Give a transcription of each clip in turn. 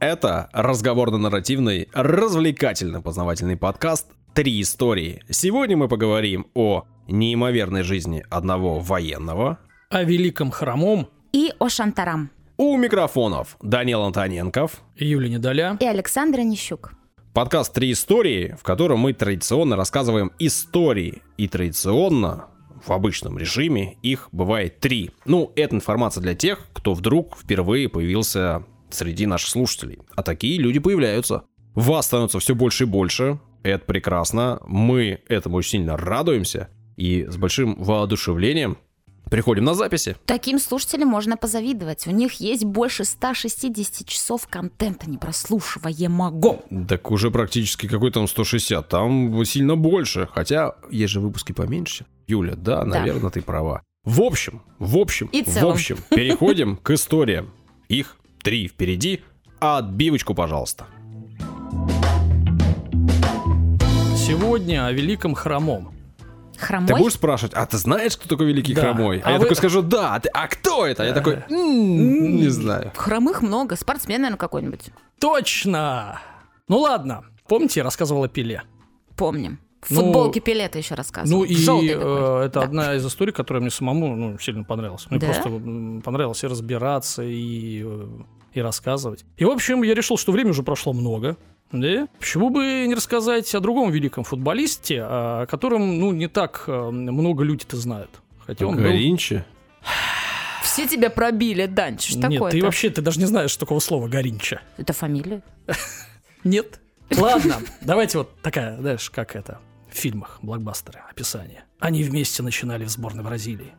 Это разговорно-нарративный, развлекательно-познавательный подкаст «Три истории». Сегодня мы поговорим о неимоверной жизни одного военного, о великом хромом и о Шантарам. У микрофонов Данил Антоненков, Юлия Недоля и Александра Нищук. Подкаст «Три истории», в котором мы традиционно рассказываем истории. И традиционно в обычном режиме их бывает три. Ну, это информация для тех, кто вдруг впервые появился среди наших слушателей. А такие люди появляются. Вас становится все больше и больше. Это прекрасно. Мы этому очень сильно радуемся. И с большим воодушевлением Приходим на записи. Таким слушателям можно позавидовать. У них есть больше 160 часов контента непрослушиваемого. Так уже практически какой там 160. Там сильно больше. Хотя есть же выпуски поменьше. Юля, да, наверное, да. ты права. В общем, в общем, И в общем, переходим к историям. Их три впереди, а отбивочку, пожалуйста. Сегодня о великом хромом. Хромой? Ты будешь спрашивать, а ты знаешь, кто такой великий да. хромой? А, а я вы... такой скажу, да, а, ты, а кто это? А я такой, м-м, не знаю. Хромых много, спортсмен, наверное, какой-нибудь. Точно! Ну ладно, помните, я рассказывала о Пеле? Помним. В ну, футболке Пеле ты еще рассказывал. Ну и э, это да. одна из историй, которая мне самому ну, сильно понравилась. Мне да? просто понравилось и разбираться, и, э, и рассказывать. И, в общем, я решил, что время уже прошло много. Да? Почему бы не рассказать о другом великом футболисте, о котором, ну, не так э, много людей-то знают. Хотя он Горинче? Был... Все тебя пробили, Данч, что Нет, такое ты вообще, ты даже не знаешь такого слова Горинча. Это фамилия? Нет. Ладно, давайте вот такая, знаешь, как это, в фильмах, блокбастеры, описание. Они вместе начинали в сборной Бразилии.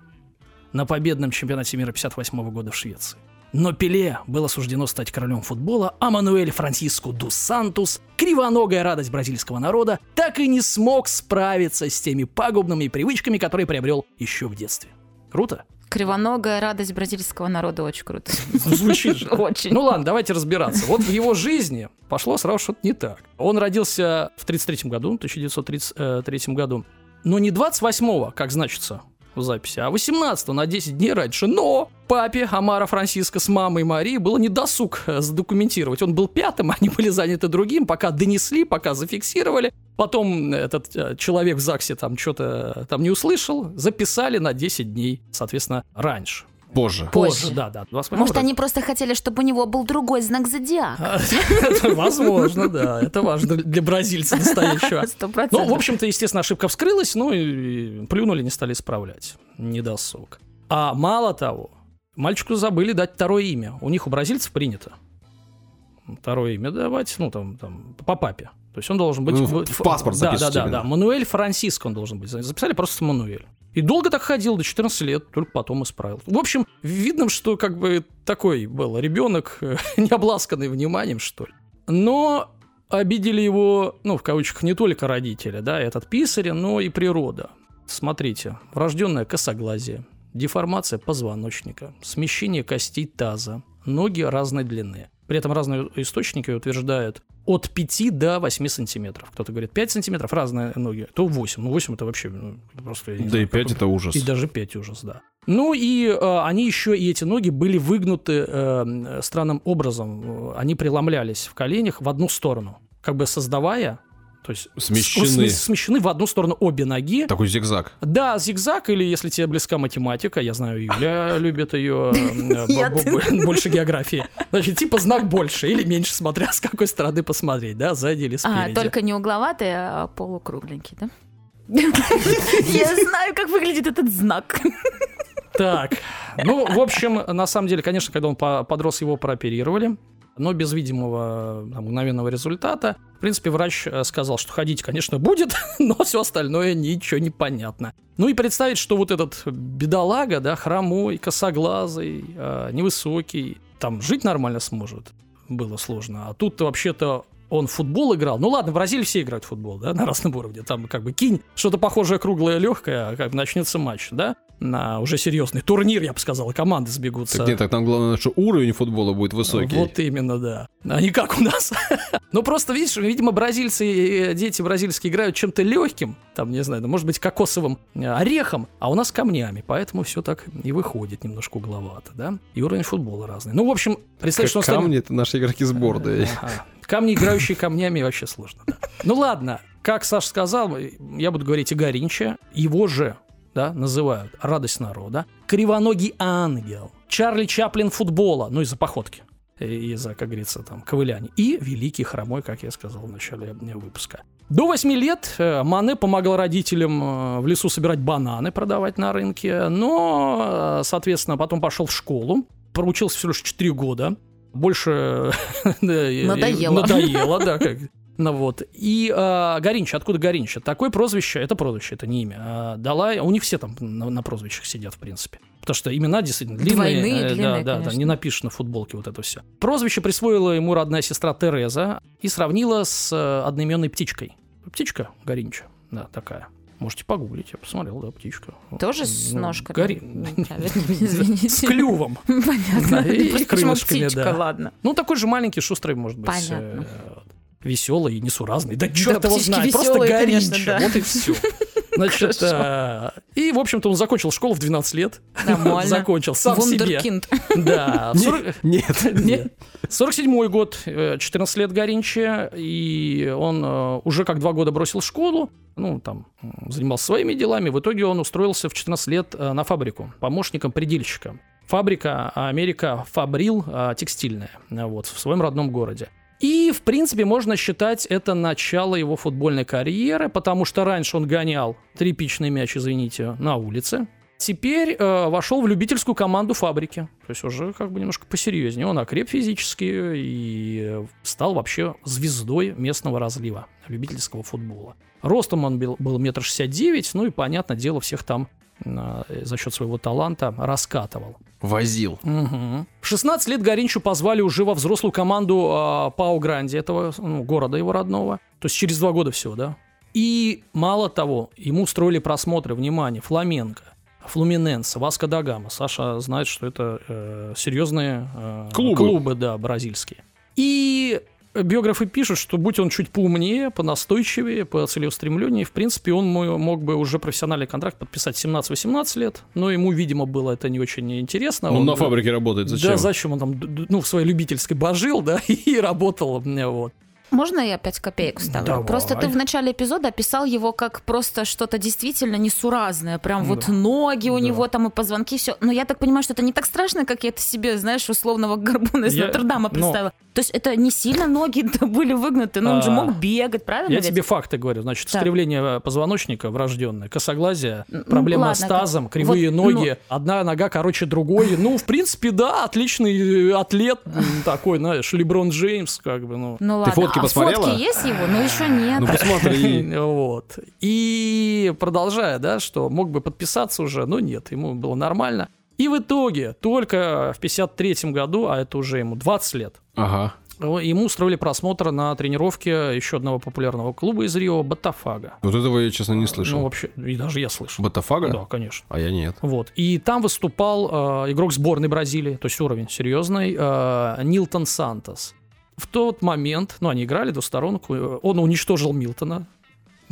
На победном чемпионате мира 58 года в Швеции. Но Пеле было суждено стать королем футбола, а Мануэль Франсиско ду Сантус, кривоногая радость бразильского народа, так и не смог справиться с теми пагубными привычками, которые приобрел еще в детстве. Круто? Кривоногая радость бразильского народа очень круто. Звучит же. Очень. Ну ладно, давайте разбираться. Вот в его жизни пошло сразу что-то не так. Он родился в 1933 году, 1933 году, но не 28-го, как значится в записи, а 18 на 10 дней раньше. Но папе Амара Франциско с мамой Марии было не досуг э, задокументировать. Он был пятым, они были заняты другим, пока донесли, пока зафиксировали. Потом этот э, человек в ЗАГСе там что-то э, там не услышал, записали на 10 дней, соответственно, раньше. Позже. Позже, да, да. Может, они просто хотели, чтобы у него был другой знак зодиака. Возможно, да. Это важно для бразильца настоящего. Ну, в общем-то, естественно, ошибка вскрылась, ну и плюнули, не стали исправлять. Недосуг. А мало того, мальчику забыли дать второе имя. У них у бразильцев принято второе имя давать, ну, там, там по папе. То есть он должен быть... Ну, в паспорт да, да, да, да. Мануэль Франсиско он должен быть. Записали просто Мануэль. И долго так ходил, до 14 лет, только потом исправил. В общем, видно, что как бы такой был ребенок, не обласканный вниманием, что ли. Но обидели его, ну, в кавычках, не только родители, да, этот писарь, но и природа. Смотрите, врожденное косоглазие, деформация позвоночника, смещение костей таза, ноги разной длины. При этом разные источники утверждают от 5 до 8 сантиметров. Кто-то говорит 5 сантиметров, разные ноги, то 8. Ну, 8 это вообще ну, просто... да знаю, и 5 это ужас. И даже 5 ужас, да. Ну и э, они еще, и эти ноги были выгнуты э, странным образом. Они преломлялись в коленях в одну сторону, как бы создавая то есть смещены. смещены в одну сторону обе ноги. Такой зигзаг. Да, зигзаг, или если тебе близка математика, я знаю, Юля любит ее больше географии. Значит, типа знак больше или меньше, смотря с какой стороны посмотреть, да, сзади или спереди. А, только не угловатый, а полукругленький, да? Я знаю, как выглядит этот знак. Так, ну, в общем, на самом деле, конечно, когда он подрос, его прооперировали но без видимого там, мгновенного результата. В принципе, врач э, сказал, что ходить, конечно, будет, но все остальное ничего не понятно. Ну и представить, что вот этот бедолага, да, хромой, косоглазый, э, невысокий, там жить нормально сможет, было сложно. А тут вообще-то он в футбол играл. Ну ладно, в Бразилии все играют в футбол, да, на разном уровне. Там как бы кинь что-то похожее круглое, легкое, а как начнется матч, да. На уже серьезный турнир, я бы сказал, команды сбегутся. Так нет, так там главное, что уровень футбола будет высокий. Вот именно, да. А не как у нас. Ну просто, видишь, видимо, бразильцы, дети бразильские играют чем-то легким, там, не знаю, может быть, кокосовым э, орехом, а у нас камнями, поэтому все так и выходит немножко угловато, да? И уровень футбола разный. Ну, в общем, представь, что... Камни — это наши игроки сборной. Ага. Камни, играющие камнями, вообще сложно. Да. Ну ладно, как Саша сказал, я буду говорить и Горинча, его же да, называют. «Радость народа», «Кривоногий ангел», «Чарли Чаплин футбола», ну, из-за походки, из-за, как говорится, там, ковыляния, и «Великий хромой», как я сказал в начале выпуска. До 8 лет э, Мане помогал родителям э, в лесу собирать бананы, продавать на рынке, но, э, соответственно, потом пошел в школу, проучился всего лишь 4 года, больше надоело. Надоело, да, как ну вот. И э, Горинч, откуда Горинч? Такое прозвище, это прозвище, это не имя. А, дала, у них все там на, на прозвищах сидят, в принципе. Потому что имена действительно длинные. Двойные, э, длинные, да, да, да, не напишешь на футболке вот это все. Прозвище присвоила ему родная сестра Тереза и сравнила с э, одноименной птичкой. Птичка Горинча, да, такая. Можете погуглить, я посмотрел, да, птичка. Тоже с ну, ножкой? Гори... Извините. С клювом. Понятно. И крылышками, птичка, ладно. Ну, такой же маленький, шустрый, может быть. Понятно веселый и несуразный. Да черт да, его знает, просто горинч. Да. Вот и все. Значит, а, и, в общем-то, он закончил школу в 12 лет. Нормально. закончил сам Вундеркинд. себе. Да. 40... Нет, нет. 47-й год, 14 э, лет Горинча, и он э, уже как два года бросил школу, ну, там, занимался своими делами. В итоге он устроился в 14 лет на фабрику помощником предельщика. Фабрика Америка Фабрил текстильная, вот, в своем родном городе. И, в принципе, можно считать это начало его футбольной карьеры, потому что раньше он гонял тряпичный мяч, извините, на улице. Теперь э, вошел в любительскую команду фабрики. То есть уже как бы немножко посерьезнее. Он окреп физически и стал вообще звездой местного разлива любительского футбола. Ростом он был, был метр шестьдесят девять, ну и, понятно, дело всех там за счет своего таланта раскатывал. Возил. Угу. В 16 лет Горинчу позвали уже во взрослую команду э, Пау Гранди, этого ну, города его родного. То есть через два года всего, да? И мало того, ему устроили просмотры, внимание, Фламенко, Флуминенс, Васко да Гама. Саша знает, что это э, серьезные э, клубы. клубы, да, бразильские. И биографы пишут, что будь он чуть поумнее, понастойчивее, по целеустремленнее, в принципе, он мог бы уже профессиональный контракт подписать 17-18 лет, но ему, видимо, было это не очень интересно. Он, он на фабрике работает, зачем? Да, зачем он там, ну, в своей любительской божил, да, и работал, вот. Можно я опять копейку ставлю? Давай. Просто ты в начале эпизода описал его как просто что-то действительно несуразное. Прям да. вот ноги у да. него там и позвонки, все. Но я так понимаю, что это не так страшно, как я это себе, знаешь, условного горбуна из я... Нотр-Дама представила. Но... То есть это не сильно ноги были выгнуты, но он а... же мог бегать, правильно? Я ведь? тебе факты говорю. Значит, так. искривление позвоночника врожденное, косоглазие, проблема ну, с тазом, кривые вот, ноги, ну... одна нога короче другой. Ну, в принципе, да, отличный э, атлет такой, знаешь, Леброн Джеймс, как бы, ну. Ну ладно. Ты фотки посмотрела? Фотки есть его, но еще нет. Ну посмотри. Вот. И продолжая, да, что мог бы подписаться уже, но нет, ему было нормально. И в итоге только в 53 году, а это уже ему 20 лет, ага. ему устроили просмотр на тренировке еще одного популярного клуба из Рио, Батафага. Вот этого я, честно, не слышал. Ну, вообще, и даже я слышал. Батафага? Да, конечно. А я нет. Вот. И там выступал э, игрок сборной Бразилии, то есть уровень серьезный, э, Нилтон Сантос в тот момент, ну, они играли двусторонку, э, он уничтожил Милтона,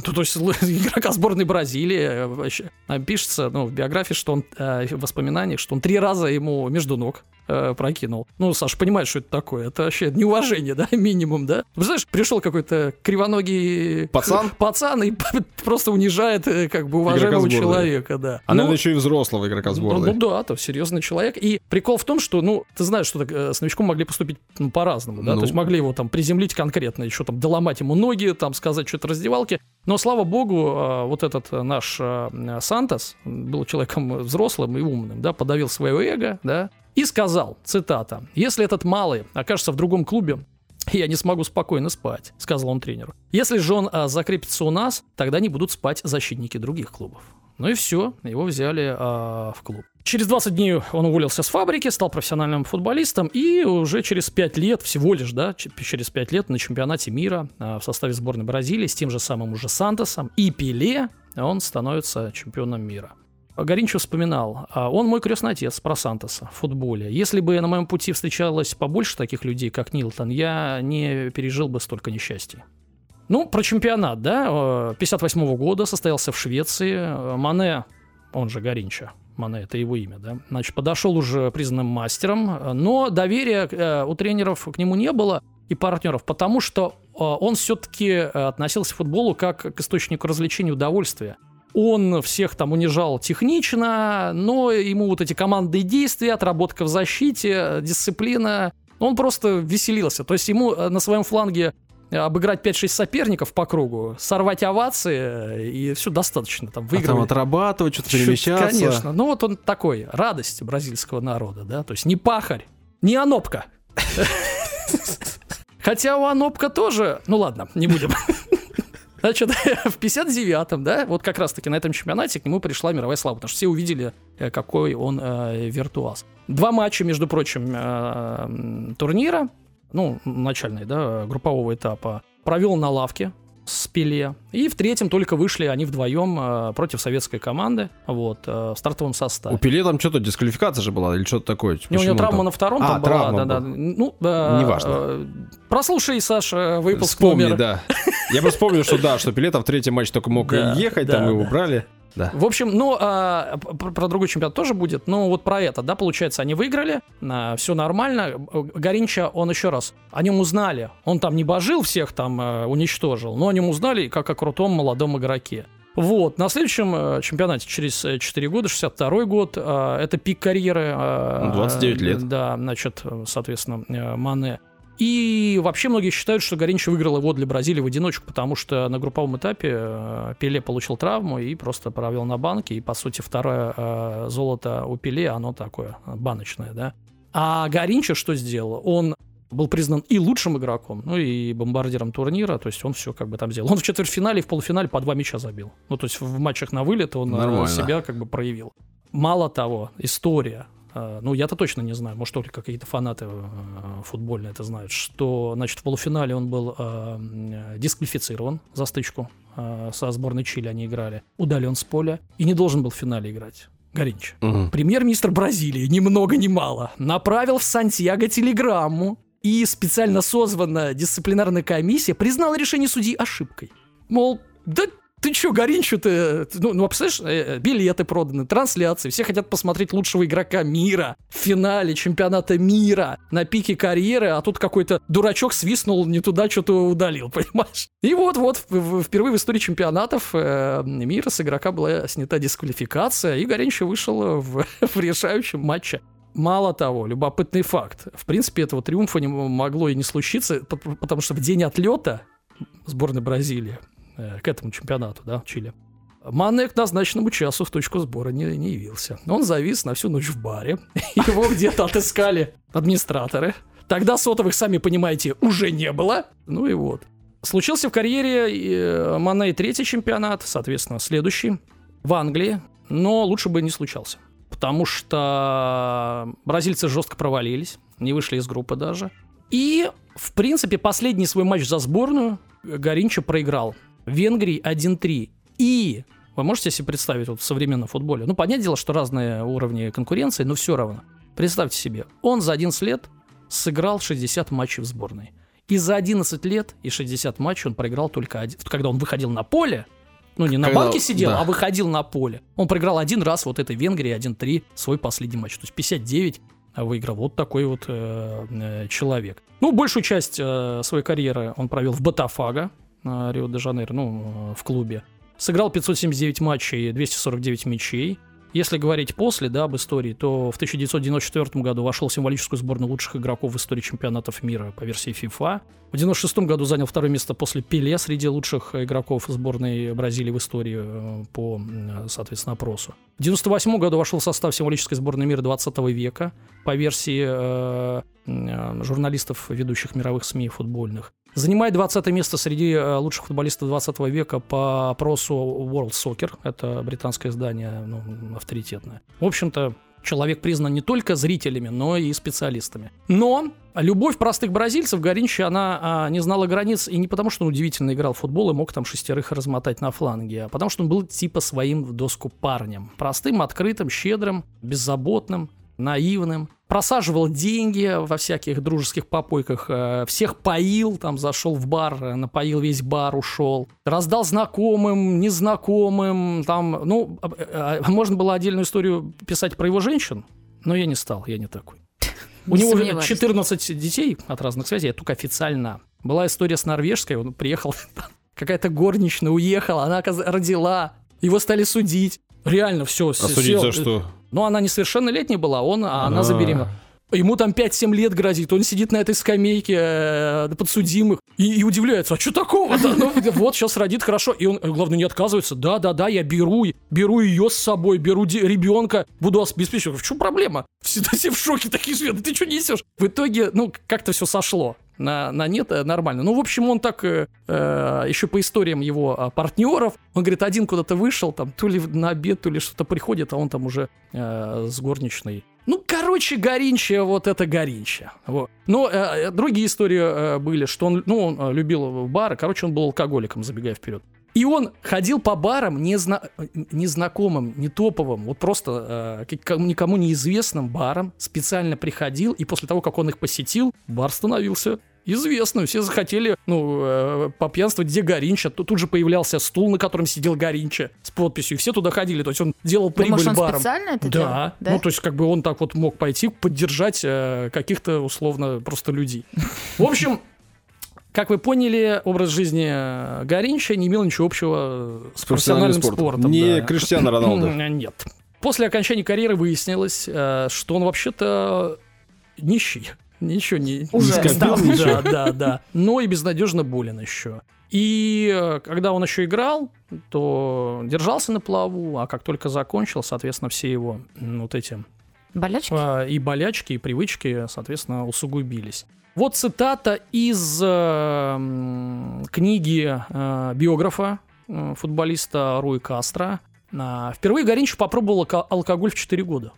ну, то есть игрока сборной Бразилии э, пишется ну, в биографии, что он э, в воспоминаниях, что он три раза ему между ног э, прокинул. Ну, Саша, понимаешь, что это такое? Это вообще неуважение, да, минимум, да? Знаешь, пришел какой-то кривоногий пацан, пацан и просто унижает э, как бы уважаемого человека, да. А, ну, наверное, еще и взрослого игрока сборной. Ну, ну да, то серьезный человек. И прикол в том, что, ну, ты знаешь, что так, э, с новичком могли поступить ну, по-разному, да? Ну. То есть могли его там приземлить конкретно, еще там доломать ему ноги, там сказать что-то раздевалке. Но, слава богу, э, вот этот наш Сантос был человеком взрослым и умным, да, подавил свое эго, да, и сказал, цитата, «Если этот малый окажется в другом клубе, я не смогу спокойно спать», — сказал он тренеру. «Если же он а, закрепится у нас, тогда не будут спать защитники других клубов». Ну и все, его взяли а, в клуб. Через 20 дней он уволился с фабрики, стал профессиональным футболистом, и уже через 5 лет, всего лишь, да, через 5 лет на чемпионате мира а, в составе сборной Бразилии с тем же самым уже Сантосом и Пеле он становится чемпионом мира. Горинчо вспоминал, а он мой крестный отец про Сантоса в футболе. Если бы на моем пути встречалось побольше таких людей, как Нилтон, я не пережил бы столько несчастий. Ну, про чемпионат, да, 58 -го года состоялся в Швеции. Мане, он же Горинча, Мане, это его имя, да, значит, подошел уже признанным мастером, но доверия э, у тренеров к нему не было и партнеров, потому что э, он все-таки э, относился к футболу как к источнику развлечения и удовольствия. Он всех там унижал технично, но ему вот эти командные действия, отработка в защите, дисциплина, он просто веселился. То есть ему э, на своем фланге обыграть 5-6 соперников по кругу, сорвать овации, и все достаточно. Там, выигрывать. А там отрабатывать, что-то перемещаться. Конечно. Ну вот он такой, радость бразильского народа, да, то есть не пахарь, не анопка. Хотя у анопка тоже, ну ладно, не будем. Значит, в 59-м, да, вот как раз-таки на этом чемпионате к нему пришла мировая слава, потому что все увидели, э, какой он э, виртуаз. Два матча, между прочим, э, турнира, ну, начальной, да, группового этапа, провел на лавке с Пеле. И в третьем только вышли они вдвоем э, против советской команды вот, э, в стартовом составе. У Пеле там что-то дисквалификация же была или что-то такое? Не, у него травма там? на втором а, там была. Да, да. Ну, э, Неважно. Э, прослушай, Саша, выпуск Вспомни, номер. да. Я просто помню, что да, что Пеле там в третьем матче только мог ехать, там его убрали. Да. В общем, ну, а, про, про другой чемпионат тоже будет. Но вот про это, да, получается, они выиграли, а, все нормально. Горинча, он еще раз, о нем узнали. Он там не божил всех там, а, уничтожил, но о нем узнали как о крутом молодом игроке. Вот, на следующем э, чемпионате через 4 года, 62 год, э, это пик карьеры. 29 э, лет. Да, значит, соответственно, Мане. И вообще многие считают, что Горинч выиграл его для Бразилии в одиночку, потому что на групповом этапе э, Пеле получил травму и просто провел на банке. И, по сути, второе э, золото у Пеле, оно такое баночное, да. А Горинча что сделал? Он был признан и лучшим игроком, ну и бомбардиром турнира, то есть он все как бы там сделал. Он в четвертьфинале и в полуфинале по два мяча забил. Ну, то есть в матчах на вылет он э, Нормально. себя как бы проявил. Мало того, история ну, я-то точно не знаю, может, только какие-то фанаты э, футбольные это знают, что, значит, в полуфинале он был э, дисквалифицирован за стычку э, со сборной Чили, они играли, удален с поля и не должен был в финале играть. Горинч. Угу. Премьер-министр Бразилии, ни много ни мало, направил в Сантьяго телеграмму, и специально созванная дисциплинарная комиссия признала решение судьи ошибкой. Мол, да ты чё, Горинчу-то? Ну, ну, представляешь, э, э, билеты проданы, трансляции, все хотят посмотреть лучшего игрока мира в финале чемпионата мира на пике карьеры, а тут какой-то дурачок свистнул не туда, что-то удалил, понимаешь? И вот-вот впервые в истории чемпионатов э, мира с игрока была снята дисквалификация, и Горинчу вышел в, в решающем матче. Мало того, любопытный факт. В принципе, этого триумфа не могло и не случиться, потому что в день отлета сборной Бразилии к этому чемпионату, да, Чили. Мане к назначенному часу в точку сбора не, не явился. Он завис на всю ночь в баре. Его где-то отыскали администраторы. Тогда сотовых, сами понимаете, уже не было. Ну и вот. Случился в карьере э, Мане третий чемпионат, соответственно, следующий в Англии. Но лучше бы не случался. Потому что бразильцы жестко провалились, не вышли из группы даже. И, в принципе, последний свой матч за сборную Горинчо проиграл Венгрии 1-3. И вы можете себе представить вот в современном футболе? Ну, понятное дело, что разные уровни конкуренции, но все равно. Представьте себе, он за 11 лет сыграл 60 матчей в сборной. И за 11 лет и 60 матчей он проиграл только один. Когда он выходил на поле, ну не на Когда, банке сидел, да. а выходил на поле. Он проиграл один раз вот этой Венгрии 1-3 свой последний матч. То есть 59 выиграл вот такой вот э, э, человек. Ну, большую часть э, своей карьеры он провел в Ботафаго, Рио-де-Жанейро, ну, в клубе. Сыграл 579 матчей, 249 мячей. Если говорить после, да, об истории, то в 1994 году вошел в символическую сборную лучших игроков в истории чемпионатов мира по версии FIFA. В 1996 году занял второе место после Пеле среди лучших игроков сборной Бразилии в истории э, по, соответственно, опросу. В 1998 году вошел в состав символической сборной мира 20 века по версии э, э, журналистов, ведущих мировых СМИ футбольных. Занимает 20 место среди э, лучших футболистов 20 века по опросу World Soccer. Это британское издание, ну, авторитетное. В общем-то, человек признан не только зрителями, но и специалистами. Но любовь простых бразильцев Горинча, она а, не знала границ, и не потому, что он удивительно играл в футбол и мог там шестерых размотать на фланге, а потому что он был типа своим в доску парнем. Простым, открытым, щедрым, беззаботным, наивным, просаживал деньги во всяких дружеских попойках, э, всех поил, там зашел в бар, э, напоил весь бар, ушел, раздал знакомым, незнакомым, там, ну, э, можно было отдельную историю писать про его женщин, но я не стал, я не такой. У него 14 детей от разных связей, только официально. Была история с норвежской, он приехал, какая-то горничная уехала, она родила, его стали судить. Реально все. А судить за что? Ну, она несовершеннолетняя была, он, а она забеременела. Ему там 5-7 лет грозит, он сидит на этой скамейке э, подсудимых и, и удивляется, а что такого-то? Ну, вот, сейчас родит хорошо. И он, главное, не отказывается. Да-да-да, я беру, беру ее с собой, беру ребенка, буду обеспечивать. В чем проблема? Все, все в шоке такие, Света, ты что несешь? В итоге, ну, как-то все сошло на, на нет э, нормально. Ну, в общем, он так, э, э еще по историям его а, партнеров, он говорит, один куда-то вышел, там, то ли на обед, то ли что-то приходит, а он там уже э, с горничной. Ну, короче, Горинча, вот это Горинча. Вот. Но э, э, другие истории э, были, что он, ну, он любил бары, короче, он был алкоголиком, забегая вперед. И он ходил по барам незна... незнакомым, не топовым, вот просто э, никому неизвестным барам, специально приходил, и после того, как он их посетил, бар становился известную. Все захотели, ну, э, попьянствовать, где Горинча. Тут, тут же появлялся стул, на котором сидел Горинча с подписью. И все туда ходили. То есть он делал прибыль Думаешь, он баром. специально это да. делал? Да. Ну, то есть как бы он так вот мог пойти поддержать э, каких-то, условно, просто людей. В общем, как вы поняли, образ жизни э, Горинча не имел ничего общего с, с профессиональным спортом. спортом не да. Криштиану Роналду. Нет. После окончания карьеры выяснилось, э, что он вообще-то нищий. Ничего не, Уже не скопил, да, да, да. Но и безнадежно болен еще. И э, когда он еще играл, то держался на плаву, а как только закончил, соответственно, все его вот эти болячки? А, и болячки, и привычки, соответственно, усугубились. Вот цитата из э, книги э, биографа э, футболиста Руи Кастро. Э, впервые Горинчев попробовал алкоголь в 4 года.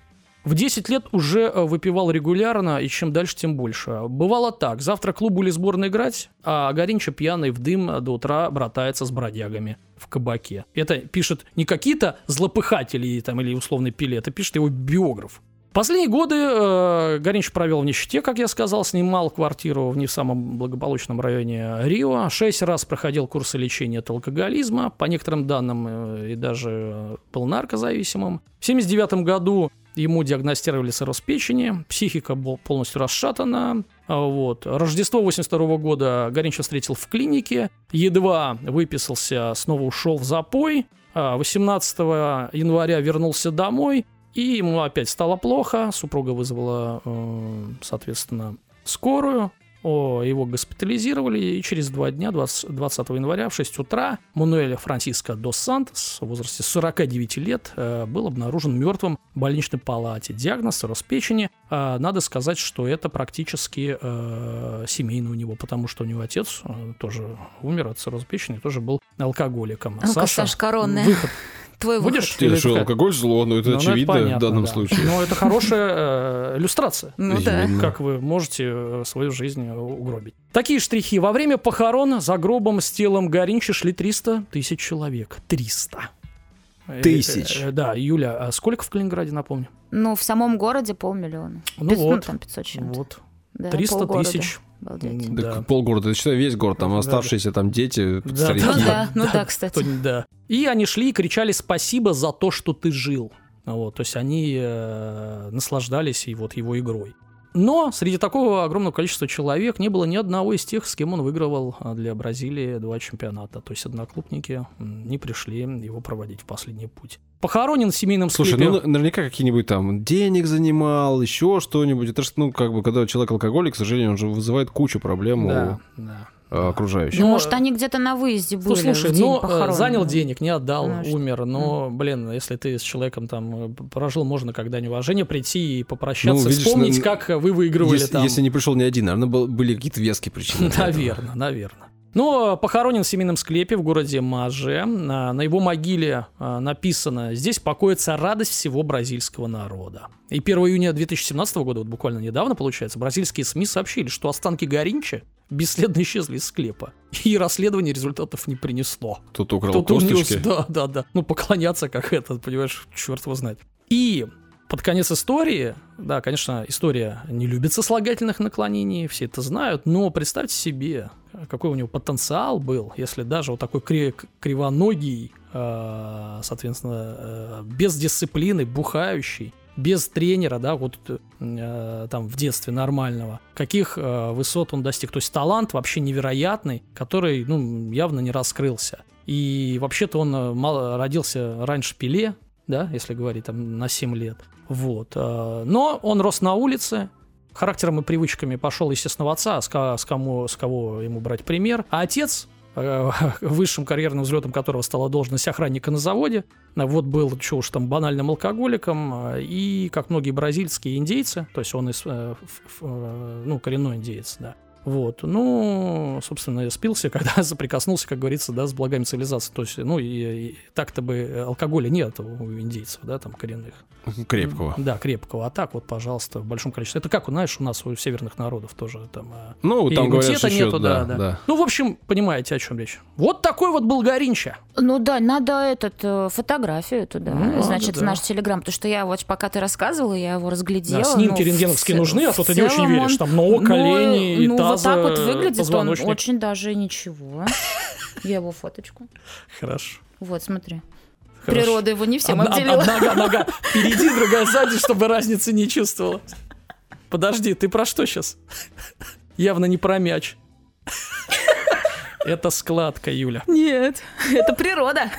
В 10 лет уже э, выпивал регулярно, и чем дальше, тем больше. Бывало так. Завтра клубу или сборной играть, а Горинча пьяный в дым до утра братается с бродягами в кабаке. Это пишет не какие-то злопыхатели там, или условный пили, это пишет его биограф. Последние годы э, Горинч провел в нищете, как я сказал, снимал квартиру в не самом благополучном районе Рио, шесть раз проходил курсы лечения от алкоголизма, по некоторым данным э, и даже э, был наркозависимым. В 1979 году Ему диагностировали цирроз печени, психика была полностью расшатана. А вот. Рождество 82 года Горинча встретил в клинике, едва выписался, снова ушел в запой. 18 а января вернулся домой, и ему опять стало плохо. Супруга вызвала, э, соответственно, скорую. О, его госпитализировали, и через два дня, 20, 20 января в 6 утра, Мануэля Франциско дос Сантос в возрасте 49 лет э, был обнаружен мертвым в больничной палате. Диагноз цирроз печени. Э, надо сказать, что это практически э, семейный у него, потому что у него отец тоже умер от цирроза печени, тоже был алкоголиком. Саша, Саша коронная. Выход твой выход. Будешь? Ты что, алкоголь зло, но ну, это ну, очевидно это понятно, в данном да. случае. Но это хорошая э, иллюстрация. Ну да. Как вы можете э, свою жизнь угробить. Такие штрихи. Во время похорон за гробом с телом Горинча шли 300 тысяч человек. 300. Тысяч. Э, э, да, Юля, а сколько в Калининграде, напомню? Ну, в самом городе полмиллиона. Ну, 500, вот. Ну, там 500 чем-то. Вот. Да, 300 тысяч. Обалдеть. Да. полгорода, это считай весь город, там да, оставшиеся да. там дети, да, старики. Ну да, ну да, кстати. Кто, да. И они шли и кричали спасибо за то, что ты жил. Вот, то есть они э, наслаждались и вот его игрой. Но среди такого огромного количества человек не было ни одного из тех, с кем он выигрывал а, для Бразилии два чемпионата. То есть одноклубники не пришли его проводить в последний путь. Похоронен в семейном Слушай, склепе. ну наверняка какие-нибудь там денег занимал, еще что-нибудь. Это же, ну, как бы, когда человек алкоголик, к сожалению, он же вызывает кучу проблем да, у да. Э, окружающих. Ну, может, они где-то на выезде были. Слушай, ну, похорон. занял денег, не отдал, ну, умер. Но, блин, если ты с человеком там прожил, можно когда неуважение прийти и попрощаться, ну, видишь, вспомнить, на... как вы выигрывали если, там. Если не пришел ни один, наверное, были какие-то веские причины. Наверное, наверное. Но похоронен в семейном склепе в городе Маже. На, на его могиле а, написано «Здесь покоится радость всего бразильского народа». И 1 июня 2017 года, вот буквально недавно, получается, бразильские СМИ сообщили, что останки Горинча бесследно исчезли из склепа. И расследование результатов не принесло. Тут украл Кто косточки. Унес, да, да, да. Ну, поклоняться как это, понимаешь, черт его знает. И под конец истории, да, конечно, история не любит сослагательных наклонений, все это знают, но представьте себе, какой у него потенциал был, если даже вот такой кривоногий, э, соответственно, э, без дисциплины, бухающий, без тренера, да, вот э, там в детстве нормального, каких э, высот он достиг. То есть талант вообще невероятный, который, ну, явно не раскрылся. И вообще-то он э, мало, родился раньше Пеле, да, если говорить там на 7 лет. Вот. Э, но он рос на улице, характером и привычками пошел, естественно, в отца, с, с, кому, с кого ему брать пример. А отец, высшим карьерным взлетом которого стала должность охранника на заводе, вот был, что уж там, банальным алкоголиком, э, и, как многие бразильские индейцы, то есть он из, ну, коренной индейец, да, вот. Ну, собственно, спился, когда соприкоснулся, как говорится, да, с благами цивилизации. То есть, ну, и, и так-то бы алкоголя нет у индейцев, да, там, коренных. Крепкого. Да, крепкого. А так вот, пожалуйста, в большом количестве. Это как, знаешь, у нас у северных народов тоже там... А, ну, там говорят, что нету, да, да, да. Ну, в общем, понимаете, о чем речь. Вот такой вот был Горинча. Ну да, надо этот, э, фотографию туда, ну, значит, да. в наш телеграм, потому что я вот, пока ты рассказывала, я его разглядела. Да, снимки ну, рентгеновские нужны, а то ты не очень веришь. Там ног, ну, колени ну, и ну, таза, вот так вот выглядит он очень даже ничего. Я его фоточку. Хорошо. Вот, смотри. Хорошо. Природа его не всем одна, обделила. Одна нога, нога впереди, другая сзади, чтобы разницы не чувствовала. Подожди, ты про что сейчас? Явно не про мяч. Это складка, Юля. Нет, это природа.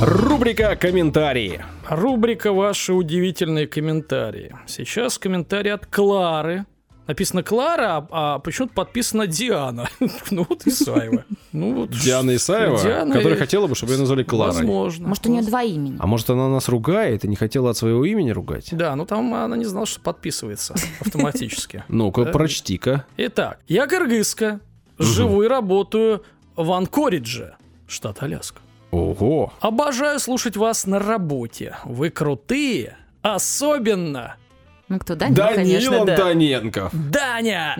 Рубрика «Комментарии». Рубрика «Ваши удивительные комментарии». Сейчас комментарий от Клары. Написано Клара, а, а почему-то подписано Диана. ну вот Исаева. Ну, вот Диана Исаева, Диана которая и... хотела бы, чтобы ее назвали Кларой. Возможно. Может, у нее два имени. А может, она нас ругает и не хотела от своего имени ругать? Да, ну там она не знала, что подписывается автоматически. Ну-ка, прочти-ка. Итак, я кыргызка, живу и работаю в Анкоридже, штат Аляска. Ого! Обожаю слушать вас на работе. Вы крутые. Особенно ну кто, Данила, Данил конечно, да. Антоненков. Даня!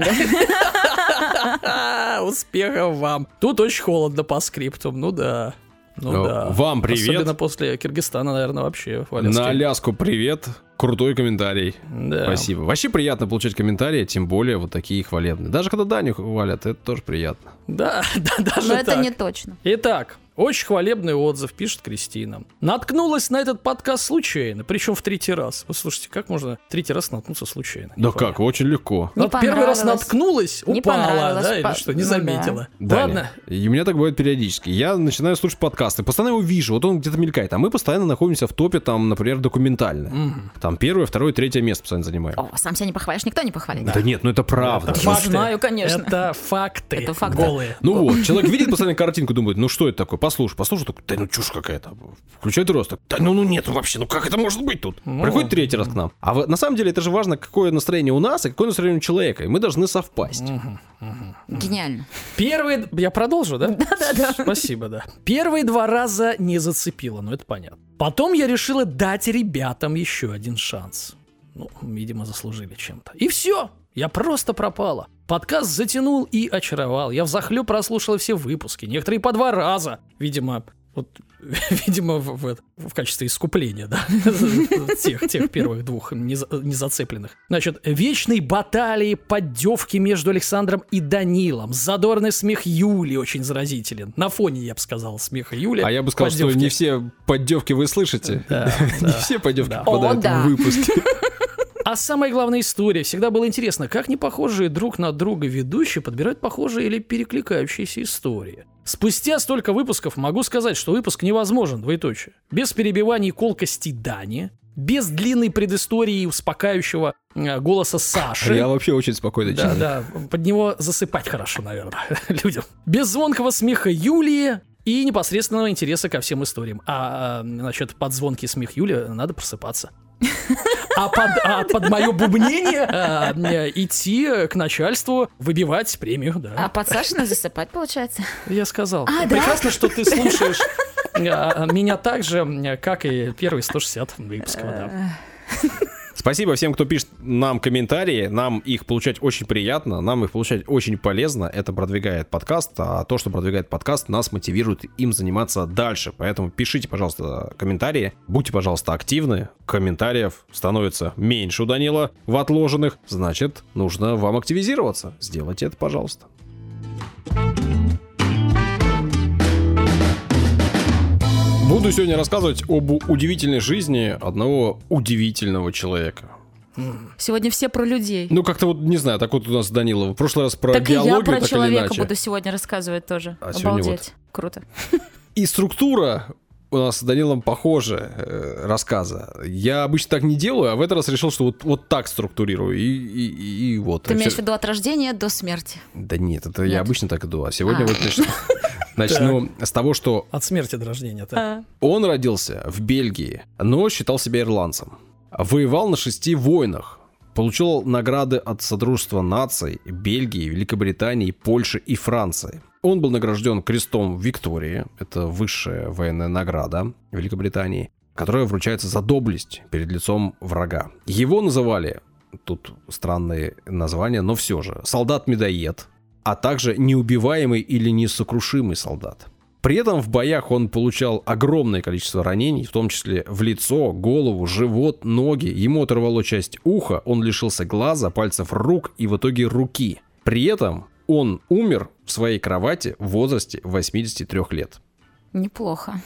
Успехов вам. Тут очень холодно по скриптам, ну да. Ну, ну да. Вам привет. Особенно после Киргизстана, наверное, вообще. На Аляску привет. Крутой комментарий. Да. Спасибо. Вообще приятно получать комментарии, тем более вот такие хвалебные. Даже когда Даню хвалят, это тоже приятно. Да, да, даже Но так. это не точно. Итак, очень хвалебный отзыв, пишет Кристина. Наткнулась на этот подкаст случайно, причем в третий раз. Вы слушайте, как можно третий раз наткнуться случайно? Да как, очень легко. Не первый раз наткнулась, не упала, да, или что, не ну, заметила. Да. Ладно. И у меня так бывает периодически. Я начинаю слушать подкасты, постоянно его вижу, вот он где-то мелькает, а мы постоянно находимся в топе, там, например, документальное. Угу. Там первое, второе, третье место постоянно занимаем. О, сам себя не похвалишь, никто не похвалит. Да, нет, ну это правда. Это факты. Знаю, конечно. Это факты. Это факты. Голые. Ну вот, человек видит постоянно картинку, думает, ну что это такое, послушай, послушай, да ну чушь какая-то. Включает рост. Да ну, ну нет, ну вообще, ну как это может быть тут? Ну, Приходит третий раз к нам. А в, на самом деле это же важно, какое настроение у нас и какое настроение у человека. И мы должны совпасть. Угу, угу. Гениально. Первые... Я продолжу, да? Да-да-да. Спасибо, да. Первые два раза не зацепило, но это понятно. Потом я решила дать ребятам еще один шанс. Ну, видимо, заслужили чем-то. И все. Я просто пропала. Подкаст затянул и очаровал. Я взахлеб прослушала все выпуски, некоторые по два раза. Видимо, вот, видимо, в, в, в качестве искупления, да, тех, тех первых двух незацепленных. Значит, вечные баталии, поддевки между Александром и Данилом, задорный смех Юли очень заразителен. На фоне, я бы сказал, смеха Юли. А я бы сказал, поддевки. что не все поддевки вы слышите. Да, не все поддевки попадают в выпуск. А самая главная история. Всегда было интересно, как не похожие друг на друга ведущие подбирают похожие или перекликающиеся истории. Спустя столько выпусков могу сказать, что выпуск невозможен, двоеточие. Без перебиваний колкости Дани, без длинной предыстории и успокаивающего э, голоса Саши. Я вообще очень спокойно Да, да, под него засыпать хорошо, наверное, людям. Без звонкого смеха Юлии и непосредственного интереса ко всем историям. А, значит, под звонкий смех Юлии надо просыпаться. а под, а под мое бубнение а, идти к начальству, выбивать премию, да. А под Сашина засыпать, получается? Я сказал. А, Прекрасно, да? что ты слушаешь а, меня так же, как и первый 160 выпусков, да. Спасибо всем, кто пишет нам комментарии. Нам их получать очень приятно, нам их получать очень полезно. Это продвигает подкаст, а то, что продвигает подкаст, нас мотивирует им заниматься дальше. Поэтому пишите, пожалуйста, комментарии. Будьте, пожалуйста, активны. Комментариев становится меньше у Данила в отложенных. Значит, нужно вам активизироваться. Сделайте это, пожалуйста. Буду сегодня рассказывать об удивительной жизни одного удивительного человека. Сегодня все про людей. Ну, как-то вот, не знаю, так вот у нас Данила. В прошлый раз про так биологию, и я про так человека буду сегодня рассказывать тоже. А Обалдеть. Вот. Круто. И структура у нас с Данилом похожа э, рассказа. Я обычно так не делаю, а в этот раз решил, что вот, вот так структурирую. И, и, и вот. Ты имеешь в виду от рождения до смерти? Да нет, это нет. я обычно так иду. А сегодня а. вот начну с того, что... От смерти до рождения, так. А. Он родился в Бельгии, но считал себя ирландцем. Воевал на шести войнах. Получил награды от Содружества наций Бельгии, Великобритании, Польши и Франции. Он был награжден крестом Виктории, это высшая военная награда Великобритании, которая вручается за доблесть перед лицом врага. Его называли, тут странные названия, но все же, солдат-медоед, а также неубиваемый или несокрушимый солдат. При этом в боях он получал огромное количество ранений, в том числе в лицо, голову, живот, ноги. Ему оторвало часть уха, он лишился глаза, пальцев рук и в итоге руки. При этом он умер в своей кровати в возрасте 83 лет. Неплохо.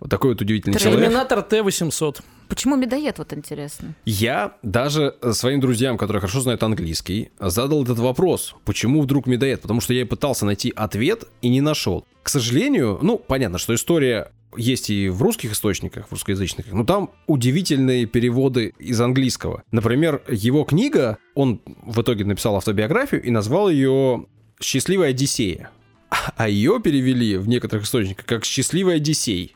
Вот такой вот удивительный человек. Терминатор Т-800. Почему медоед, вот интересно? Я даже своим друзьям, которые хорошо знают английский, задал этот вопрос. Почему вдруг медоед? Потому что я пытался найти ответ и не нашел. К сожалению, ну, понятно, что история есть и в русских источниках, в русскоязычных, но там удивительные переводы из английского. Например, его книга, он в итоге написал автобиографию и назвал ее «Счастливая Одиссея». А ее перевели в некоторых источниках как «Счастливый Одиссей».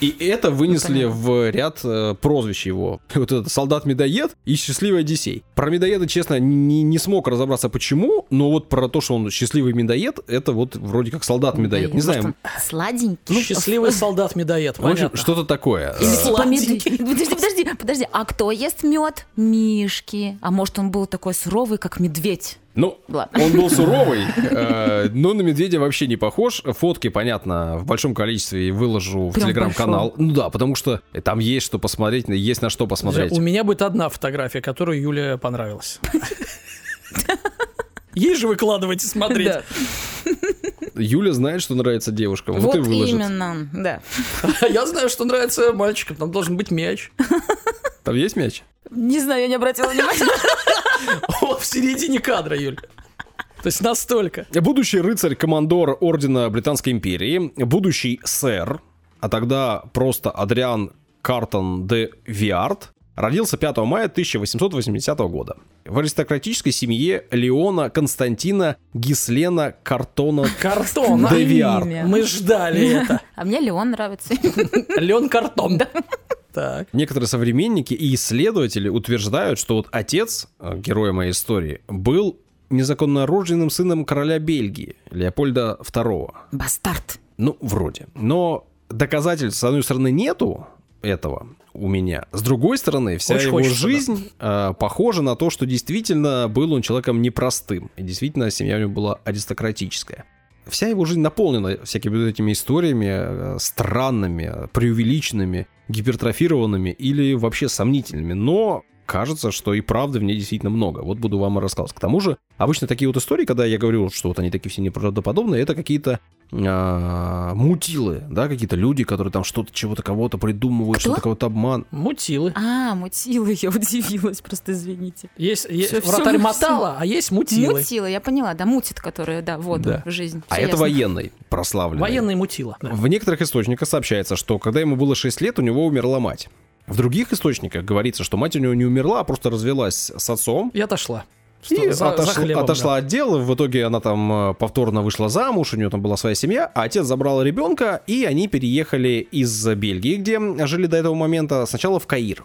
И это вынесли в ряд э, прозвищ его. Вот этот солдат-медоед и счастливый Одиссей. Про медоеда, честно, не, не смог разобраться почему, но вот про то, что он счастливый медоед, это вот вроде как солдат-медоед. Не знаю. Сладенький. Ну, счастливый солдат-медоед, понятно. Что-то такое. Или сладенький. Подожди, подожди, подожди. А кто ест мед? Мишки. А может, он был такой суровый, как медведь? Ну, Ладно. он был суровый, э, но на медведя вообще не похож. Фотки, понятно, в большом количестве выложу в телеграм-канал. Ну да, потому что там есть что посмотреть, есть на что посмотреть. У меня будет одна фотография, которую Юле понравилась. Ей же выкладывайте, смотреть. Юля знает, что нравится девушкам. Вот, вот и именно, да. Я знаю, что нравится мальчикам. Там должен быть мяч. Там есть мяч? Не знаю, я не обратила внимания. Вот в середине кадра, Юль. То есть настолько. Будущий рыцарь-командор Ордена Британской империи, будущий сэр, а тогда просто Адриан Картон де Виарт, родился 5 мая 1880 года в аристократической семье Леона Константина Гислена Картона Картона де Виарт. Мы ждали это. А мне Леон нравится. Леон Картон. Так. Некоторые современники и исследователи утверждают, что вот отец э, героя моей истории был незаконно рожденным сыном короля Бельгии, Леопольда II. Бастард. Ну, вроде. Но доказательств, с одной стороны, нету этого у меня. С другой стороны, вся Очень его жизнь э, похожа на то, что действительно был он человеком непростым. И действительно, семья у него была аристократическая вся его жизнь наполнена всякими этими историями э, странными, преувеличенными, гипертрофированными или вообще сомнительными. Но кажется, что и правды в ней действительно много. Вот буду вам и рассказывать. К тому же, обычно такие вот истории, когда я говорю, что вот они такие все неправдоподобные, это какие-то а, мутилы, да, какие-то люди, которые там что-то, чего-то, кого-то придумывают, что-то кого-то обман. Мутилы. А, мутилы, я удивилась, просто извините. Есть, есть все, вратарь все, мотала, а есть мутилы. Мутилы, я поняла, да, мутит, которые, да, воду да. в жизнь. А все а ясно. это военный, прославленный. Военный мутила. Да. В некоторых источниках сообщается, что когда ему было 6 лет, у него умерла мать. В других источниках говорится, что мать у него не умерла, а просто развелась с отцом. И отошла. И за, отош... за хлебом, отошла да. от дела, в итоге она там э, повторно вышла замуж, у нее там была своя семья, а отец забрал ребенка, и они переехали из Бельгии, где жили до этого момента, сначала в Каир.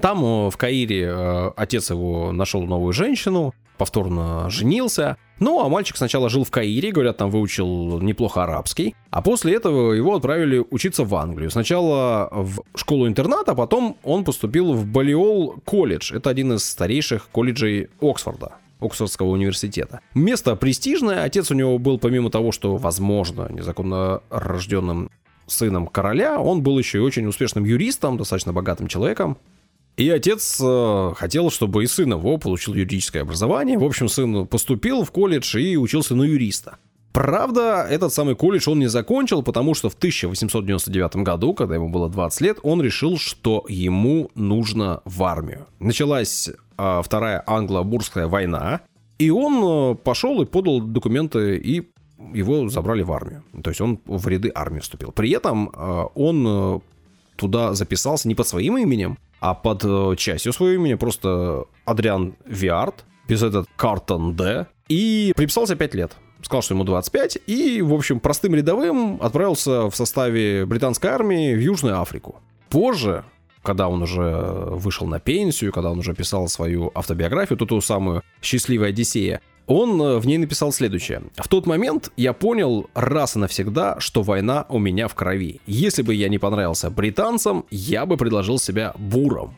Там э, в Каире э, отец его нашел новую женщину, повторно женился. Ну, а мальчик сначала жил в Каире, говорят, там выучил неплохо арабский. А после этого его отправили учиться в Англию. Сначала в школу-интернат, а потом он поступил в Балиол колледж. Это один из старейших колледжей Оксфорда. Оксфордского университета. Место престижное, отец у него был, помимо того, что, возможно, незаконно рожденным сыном короля, он был еще и очень успешным юристом, достаточно богатым человеком. И отец э, хотел, чтобы и сын его получил юридическое образование. В общем, сын поступил в колледж и учился на юриста. Правда, этот самый колледж он не закончил, потому что в 1899 году, когда ему было 20 лет, он решил, что ему нужно в армию. Началась э, Вторая англо-бурская война, и он э, пошел и подал документы, и его забрали в армию. То есть он в ряды армии вступил. При этом э, он э, туда записался не под своим именем, а под э, частью своего имени просто Адриан Виарт, без этот Картон Д, и приписался 5 лет. Сказал, что ему 25, и, в общем, простым рядовым отправился в составе британской армии в Южную Африку. Позже, когда он уже вышел на пенсию, когда он уже писал свою автобиографию, ту ту самую «Счастливая Одиссея», он э, в ней написал следующее. В тот момент я понял раз и навсегда, что война у меня в крови. Если бы я не понравился британцам, я бы предложил себя буром.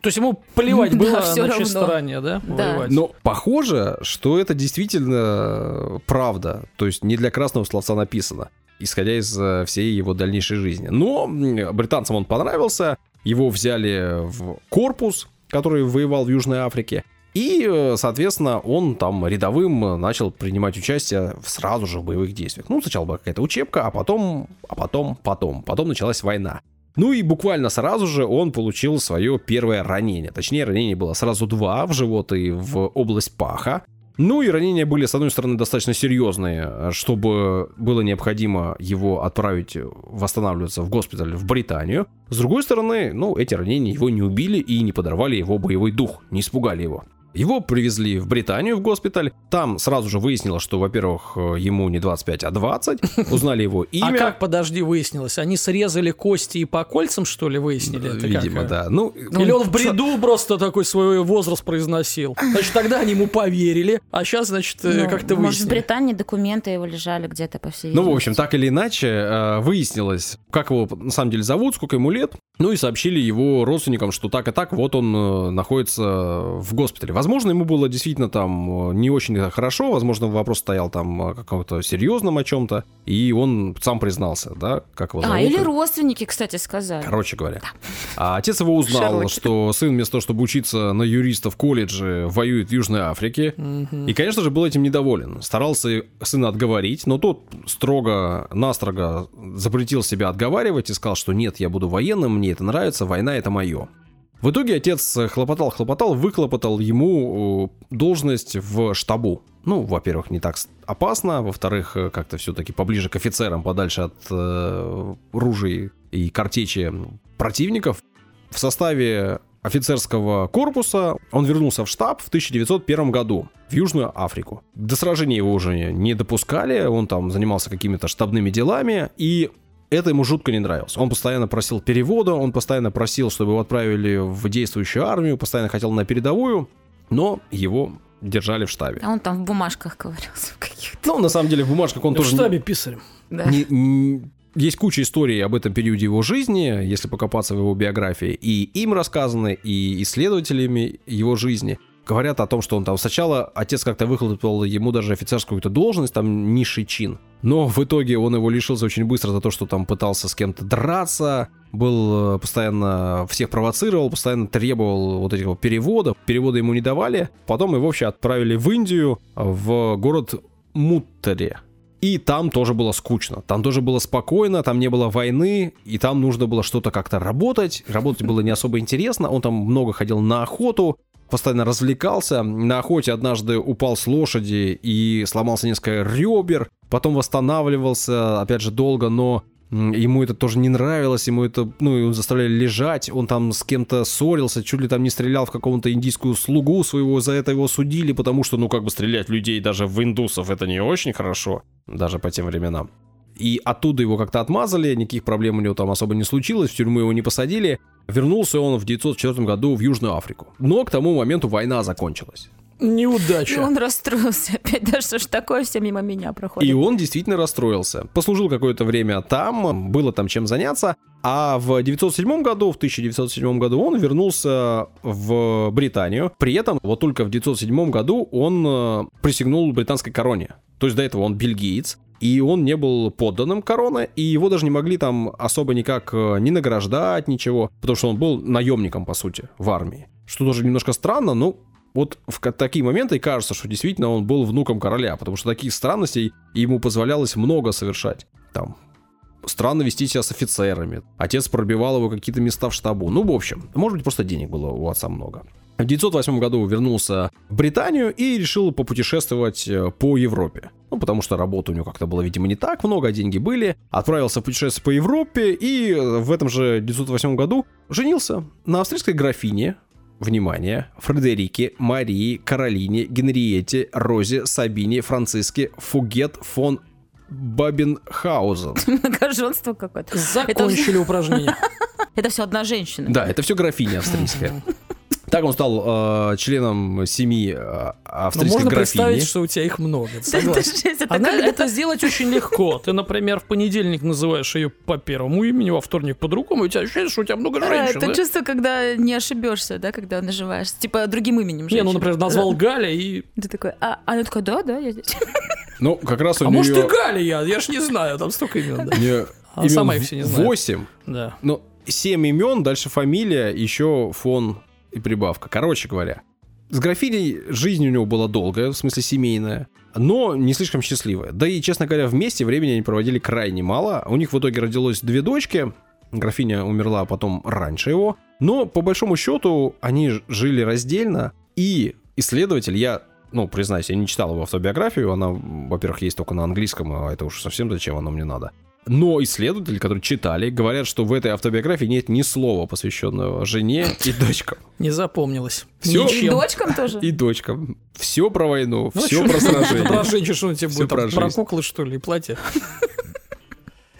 То есть ему плевать было да, на чьей стороне, да? да. Но похоже, что это действительно правда. То есть не для красного словца написано, исходя из э, всей его дальнейшей жизни. Но британцам он понравился, его взяли в корпус, который воевал в Южной Африке. И, э, соответственно, он там рядовым начал принимать участие сразу же в боевых действиях. Ну, сначала была какая-то учебка, а потом, а потом, потом, потом началась война. Ну и буквально сразу же он получил свое первое ранение. Точнее, ранение было сразу два, в живот и в область паха. Ну и ранения были, с одной стороны, достаточно серьезные, чтобы было необходимо его отправить восстанавливаться в госпиталь в Британию. С другой стороны, ну, эти ранения его не убили и не подорвали его боевой дух, не испугали его. Его привезли в Британию в госпиталь. Там сразу же выяснилось, что, во-первых, ему не 25, а 20. Узнали его а имя. А как, подожди, выяснилось? Они срезали кости и по кольцам, что ли, выяснили? Это Видимо, как? да. Ну, Или он в бреду просто такой свой возраст произносил. Значит, тогда они ему поверили, а сейчас, значит, э, ну, как-то выяснили. Может, в Британии документы его лежали где-то по всей Ну, в общем, так или иначе, э, выяснилось, как его на самом деле зовут, сколько ему лет. Ну и сообщили его родственникам, что так и так, вот он э, находится в госпитале. Возможно, ему было действительно там э, не очень хорошо, возможно, вопрос стоял там о каком-то серьезном о чем-то, и он сам признался, да, как его зовут. А, или родственники, кстати, сказали. Короче говоря. Да. А отец его узнал, Шерлоки. что сын вместо того, чтобы учиться на юриста в колледже, воюет в Южной Африке. И, конечно же, был этим недоволен. Старался сына отговорить, но тот строго-настрого запретил себя отговаривать и сказал, что нет, я буду военным, мне это нравится, война это мое. В итоге отец хлопотал, хлопотал, выхлопотал ему э, должность в штабу. Ну, во-первых, не так опасно, во-вторых, э, как-то все-таки поближе к офицерам, подальше от э, ружей и картечи противников. В составе офицерского корпуса он вернулся в штаб в 1901 году в Южную Африку. До сражения его уже не допускали, он там занимался какими-то штабными делами, и это ему жутко не нравилось. Он постоянно просил перевода, он постоянно просил, чтобы его отправили в действующую армию, постоянно хотел на передовую, но его держали в штабе. А он там в бумажках ковырялся в каких-то. Ну, на самом деле, в бумажках он в тоже... В штабе писарем. Да. Не, не, есть куча историй об этом периоде его жизни, если покопаться в его биографии, и им рассказаны, и исследователями его жизни говорят о том, что он там сначала отец как-то выхлопал ему даже офицерскую какую-то должность, там низший чин. Но в итоге он его лишился очень быстро за то, что там пытался с кем-то драться, был э, постоянно всех провоцировал, постоянно требовал вот этих вот переводов. Переводы ему не давали. Потом его вообще отправили в Индию, в город Муттаре. И там тоже было скучно, там тоже было спокойно, там не было войны, и там нужно было что-то как-то работать. Работать было не особо интересно, он там много ходил на охоту, постоянно развлекался. На охоте однажды упал с лошади и сломался несколько ребер. Потом восстанавливался, опять же, долго, но ему это тоже не нравилось, ему это, ну, его заставляли лежать, он там с кем-то ссорился, чуть ли там не стрелял в какого-то индийскую слугу своего, за это его судили, потому что, ну, как бы стрелять людей даже в индусов это не очень хорошо, даже по тем временам. И оттуда его как-то отмазали, никаких проблем у него там особо не случилось, в тюрьму его не посадили, Вернулся он в 904 году в Южную Африку. Но к тому моменту война закончилась. Неудача. И он расстроился опять, да что ж такое, все мимо меня проходит. И он действительно расстроился. Послужил какое-то время там, было там чем заняться, а в 907 году, в 1907 году он вернулся в Британию. При этом вот только в 907 году он э, присягнул британской короне. То есть до этого он бельгиец, и он не был подданным короны, и его даже не могли там особо никак э, не награждать, ничего, потому что он был наемником, по сути, в армии. Что тоже немножко странно, но вот в такие моменты кажется, что действительно он был внуком короля, потому что таких странностей ему позволялось много совершать. Там странно вести себя с офицерами. Отец пробивал его какие-то места в штабу. Ну, в общем, может быть, просто денег было у отца много. В 908 году вернулся в Британию и решил попутешествовать э, по Европе. Ну, потому что работы у него как-то было, видимо, не так много, а деньги были. Отправился в путешествие по Европе и в этом же 908 году женился на австрийской графине, внимание, Фредерике, Марии, Каролине, Генриете, Розе, Сабине, Франциске, Фугет, фон Бабенхаузен. Многоженство какое-то. Закончили упражнение. Это все одна женщина. Да, это все графиня австрийская. Так он стал э, членом семьи э, австрийской Но можно графини. представить, что у тебя их много. Согласен. Она это сделать очень легко. Ты, например, в понедельник называешь ее по первому имени, во вторник по другому, и у тебя ощущение, что у тебя много женщин. Это чувство, когда не ошибешься, да, когда наживаешь. Типа другим именем Не, ну, например, назвал Галя и... Ты такой, а она такая, да, да, я здесь. Ну, как раз у а нее... может и Галя я, я ж не знаю, там столько имен. Да. Она сама их все не знает. Восемь. Да. Ну, семь имен, дальше фамилия, еще фон и прибавка. Короче говоря, с графиней жизнь у него была долгая, в смысле семейная, но не слишком счастливая. Да и, честно говоря, вместе времени они проводили крайне мало. У них в итоге родилось две дочки. Графиня умерла потом раньше его. Но, по большому счету, они жили раздельно. И исследователь, я ну, признаюсь, я не читал его автобиографию, она, во-первых, есть только на английском, а это уж совсем зачем оно мне надо. Но исследователи, которые читали, говорят, что в этой автобиографии нет ни слова, посвященного жене и дочкам. Не запомнилось. Все. И дочкам тоже? И дочкам. Все про войну, ну, все про сражение. Про женщин, что у тебя будет? Про, про куклы, что ли, и платье?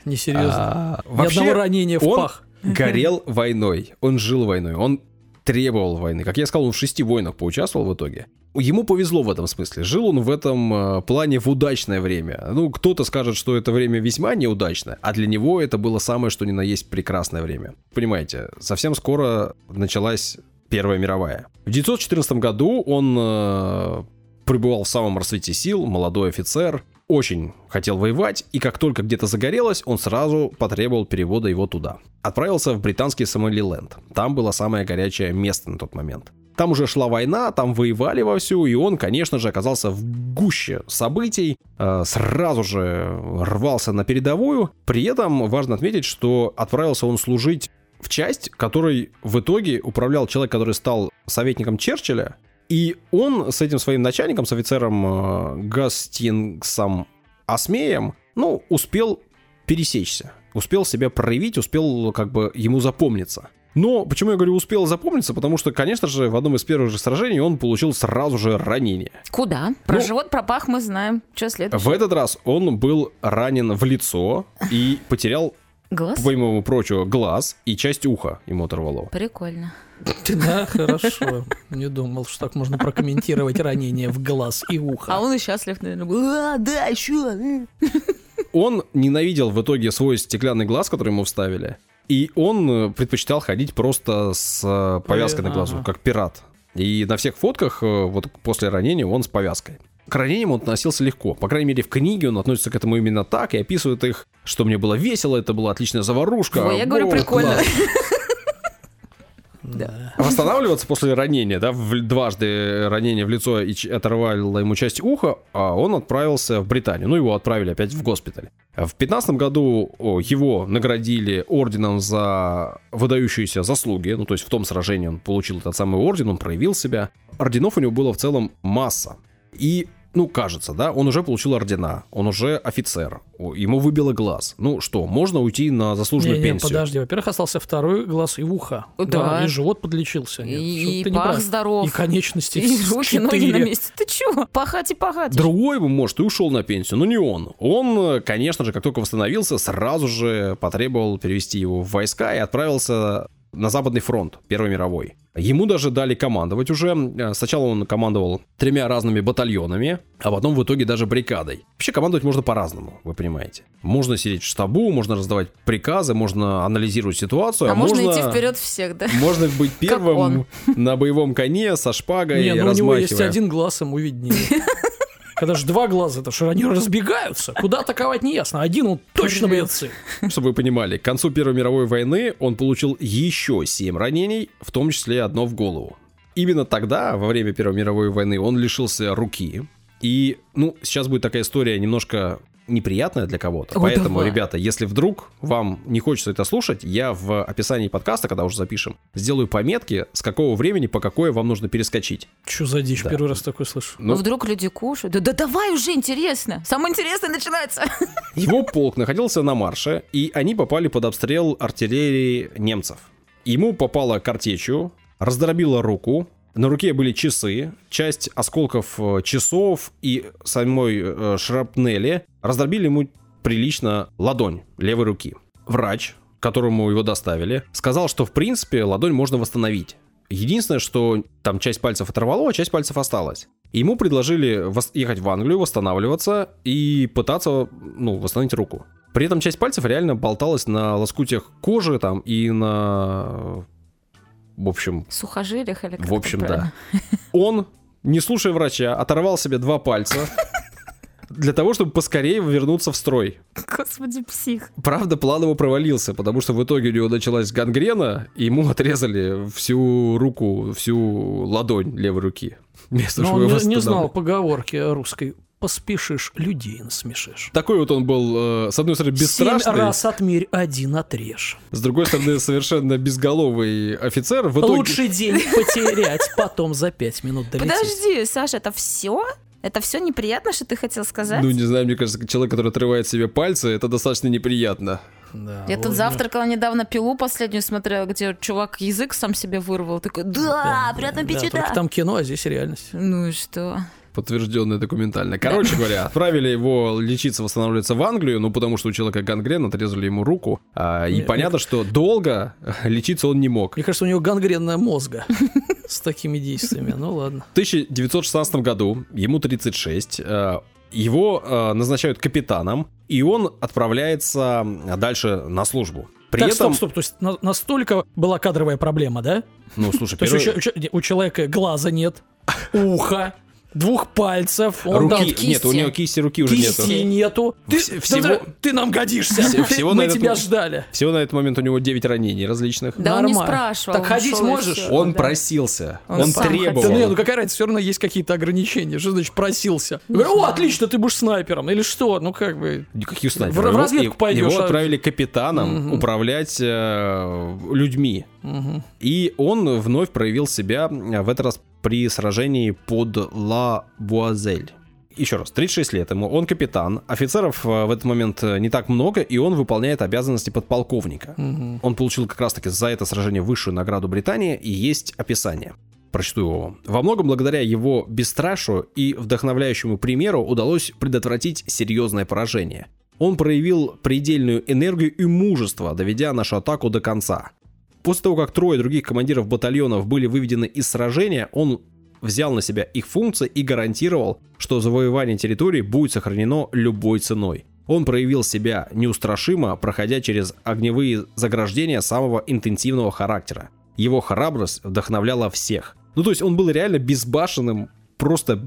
Несерьезно. А, Ни одного ранения в пах. горел войной. Он жил войной. Он требовал войны. Как я сказал, он в шести войнах поучаствовал в итоге. Ему повезло в этом смысле. Жил он в этом э, плане в удачное время. Ну, кто-то скажет, что это время весьма неудачное, а для него это было самое, что ни на есть прекрасное время. Понимаете, совсем скоро началась Первая мировая. В 1914 году он э, пребывал в самом расцвете сил, молодой офицер, очень хотел воевать, и как только где-то загорелось, он сразу потребовал перевода его туда. Отправился в британский Сомалиленд. Там было самое горячее место на тот момент. Там уже шла война, там воевали вовсю, и он, конечно же, оказался в гуще событий, э, сразу же рвался на передовую. При этом важно отметить, что отправился он служить в часть, которой в итоге управлял человек, который стал советником Черчилля, и он с этим своим начальником, с офицером э, Гастингсом Осмеем, ну, успел пересечься, успел себя проявить, успел как бы ему запомниться. Но почему я говорю успел запомниться? Потому что, конечно же, в одном из первых же сражений он получил сразу же ранение. Куда? Про ну, живот, про пах мы знаем. Что следует? В этот раз он был ранен в лицо и потерял Глаз? Помимо прочего, глаз и часть уха ему оторвало. Прикольно. Да, хорошо. Не думал, что так можно прокомментировать ранение в глаз и ухо. А он и счастлив, наверное, был. А, да, еще. Он ненавидел в итоге свой стеклянный глаз, который ему вставили. И он э, предпочитал ходить просто с э, повязкой на глазу, как пират. И на всех фотках э, вот после ранения он с повязкой. К ранениям он относился легко. По крайней мере, в книге он относится к этому именно так и описывает их, что мне было весело, это была отличная заварушка. Ой, я говорю, прикольно. Класс. Да. Восстанавливаться после ранения, да, в, дважды ранение в лицо и оторвало ему часть уха, а он отправился в Британию. Ну, его отправили опять в госпиталь. В 15 году его наградили орденом за выдающиеся заслуги. Ну, то есть в том сражении он получил этот самый орден, он проявил себя. Орденов у него было в целом масса. И ну, кажется, да, он уже получил ордена, он уже офицер, ему выбило глаз. Ну что, можно уйти на заслуженную не, не, пенсию? подожди, во-первых, остался второй глаз и ухо. Да. да и живот подлечился. Нет, и, и пах здоров. И конечности И руки, ноги на месте. Ты чего? Пахать и пахать. Другой бы, может, и ушел на пенсию, но не он. Он, конечно же, как только восстановился, сразу же потребовал перевести его в войска и отправился на Западный фронт Первой мировой. Ему даже дали командовать уже. Э, сначала он командовал тремя разными батальонами, а потом в итоге даже бригадой. Вообще командовать можно по-разному, вы понимаете. Можно сидеть в штабу, можно раздавать приказы, можно анализировать ситуацию. А, а можно идти вперед всех, да? Можно быть первым на боевом коне со шпагой, Не, ну у него есть один глаз, ему виднее. Когда же два глаза, это что они разбегаются. Куда атаковать не ясно. Один он точно бьет цель. Чтобы вы понимали, к концу Первой мировой войны он получил еще семь ранений, в том числе одно в голову. Именно тогда, во время Первой мировой войны, он лишился руки. И, ну, сейчас будет такая история немножко неприятное для кого-то. О, Поэтому, давай. ребята, если вдруг вам не хочется это слушать, я в описании подкаста, когда уже запишем, сделаю пометки, с какого времени по какое вам нужно перескочить. Что за дичь? Да. Первый раз такой слышу. Ну, ну вдруг люди кушают. Да, да давай уже, интересно. Самое интересное начинается. Его полк находился на марше, и они попали под обстрел артиллерии немцев. Ему попало картечью, раздробило руку, на руке были часы, часть осколков э, часов и самой э, шрапнели раздробили ему прилично ладонь левой руки. Врач, которому его доставили, сказал, что в принципе ладонь можно восстановить. Единственное, что там часть пальцев оторвало, а часть пальцев осталась. Ему предложили ехать в Англию, восстанавливаться и пытаться ну, восстановить руку. При этом часть пальцев реально болталась на лоскутях кожи там и на в общем... Сухожилиях или В общем, да. Он, не слушая врача, оторвал себе два пальца для того, чтобы поскорее вернуться в строй. Господи, псих. Правда, план его провалился, потому что в итоге у него началась гангрена, и ему отрезали всю руку, всю ладонь левой руки. Вместо Но он не, не знал поговорки русской поспешишь, людей насмешишь. Такой вот он был, э, с одной стороны, бесстрашный. Семь раз отмерь, один отрежь. С другой стороны, совершенно безголовый офицер. В итоге... Лучший день потерять, потом за пять минут долететь. Подожди, Саша, это все? Это все неприятно, что ты хотел сказать? Ну, не знаю, мне кажется, человек, который отрывает себе пальцы, это достаточно неприятно. Да, Я вот, тут завтракала недавно пилу последнюю смотрела, где чувак язык сам себе вырвал. Такой, да, да приятного аппетита. Да, там кино, а здесь реальность. Ну и что? Подтвержденное документально. Короче говоря, отправили его лечиться, восстанавливаться в Англию, ну потому что у человека гангрен, отрезали ему руку. А, и понятно, что долго лечиться он не мог. Мне кажется, у него гангренная мозга с такими действиями. Ну ладно. В 1916 году, ему 36, э, его э, назначают капитаном, и он отправляется дальше на службу. При так, этом... стоп, стоп, то есть на- настолько была кадровая проблема, да? Ну, слушай, то первый... есть у, у, у человека глаза нет, уха, двух пальцев. Он руки, дал кисти. нет, у него кисти руки уже кисти нету. нету. Ты, всего... да, ты нам годишься. Всего Мы тебя этот... ждали. Всего на этот момент у него 9 ранений различных. Да Нормально. он не спрашивал. Так ходить можешь? Он да. просился. Он, он требовал. Да, ну, ну какая разница, все равно есть какие-то ограничения. Что значит просился? Я говорю, о, отлично, ты будешь снайпером. Или что? Ну как бы... Никаких снайперов. В, в разведку пойдешь. Его а отправили капитаном управлять э, людьми. И он вновь проявил себя в этот раз при сражении под Ла Буазель. Еще раз, 36 лет ему, он капитан, офицеров э, в этот момент э, не так много, и он выполняет обязанности подполковника. Угу. Он получил как раз-таки за это сражение высшую награду Британии, и есть описание. Прочту его. Во многом благодаря его бесстрашию и вдохновляющему примеру удалось предотвратить серьезное поражение. Он проявил предельную энергию и мужество, доведя нашу атаку до конца. После того, как трое других командиров батальонов были выведены из сражения, он взял на себя их функции и гарантировал, что завоевание территории будет сохранено любой ценой. Он проявил себя неустрашимо, проходя через огневые заграждения самого интенсивного характера. Его храбрость вдохновляла всех. Ну то есть он был реально безбашенным, просто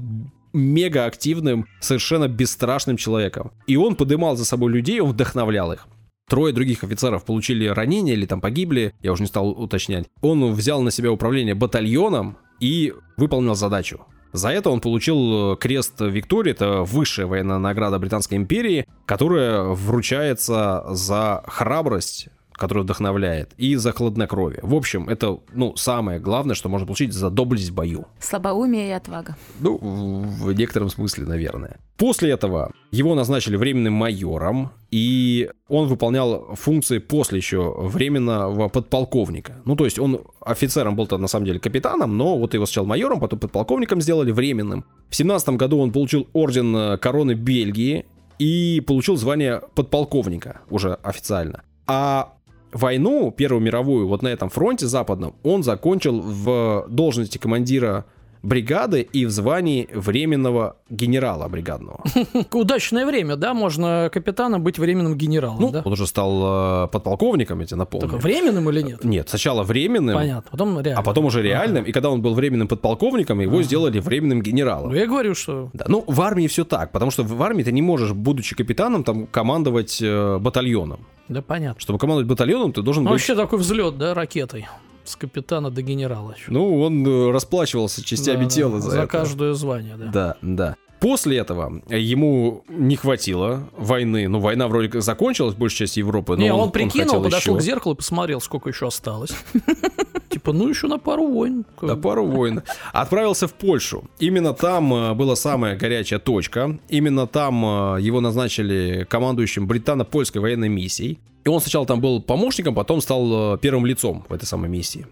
мега активным, совершенно бесстрашным человеком. И он подымал за собой людей, он вдохновлял их. Трое других офицеров получили ранения или там погибли, я уже не стал уточнять. Он взял на себя управление батальоном и выполнил задачу. За это он получил крест Виктории, это высшая военная награда Британской империи, которая вручается за храбрость который вдохновляет, и за хладнокровие. В общем, это, ну, самое главное, что можно получить за доблесть в бою. Слабоумие и отвага. Ну, в некотором смысле, наверное. После этого его назначили временным майором, и он выполнял функции после еще временного подполковника. Ну, то есть он офицером был-то на самом деле капитаном, но вот его сначала майором, потом подполковником сделали временным. В 17 году он получил орден короны Бельгии и получил звание подполковника уже официально. А войну, Первую мировую, вот на этом фронте западном, он закончил в должности командира бригады и в звании временного генерала бригадного. Удачное время, да? Можно капитана быть временным генералом, ну, да? он уже стал э, подполковником, я тебе напомню. Только временным или нет? Нет, сначала временным. Понятно, потом реальным. А потом уже реальным. И когда он был временным подполковником, его сделали временным генералом. Ну, я говорю, что... Да, ну, в армии все так, потому что в армии ты не можешь, будучи капитаном, там, командовать э, батальоном. Да, понятно. Чтобы командовать батальоном, ты должен ну, быть... Вообще такой взлет, да, ракетой с капитана до генерала. Ну, он э, расплачивался частями да, тела да, за, за это. каждое звание, да. Да, да. После этого ему не хватило войны. Ну, война вроде как закончилась, большая часть Европы. Но не, он, он прикинул, он подошел еще. к зеркалу и посмотрел, сколько еще осталось. Типа, ну еще на пару войн. На пару войн. Отправился в Польшу. Именно там э, была самая горячая точка. Именно там э, его назначили командующим британо-польской военной миссией. И он сначала там был помощником, потом стал э, первым лицом в этой самой миссии.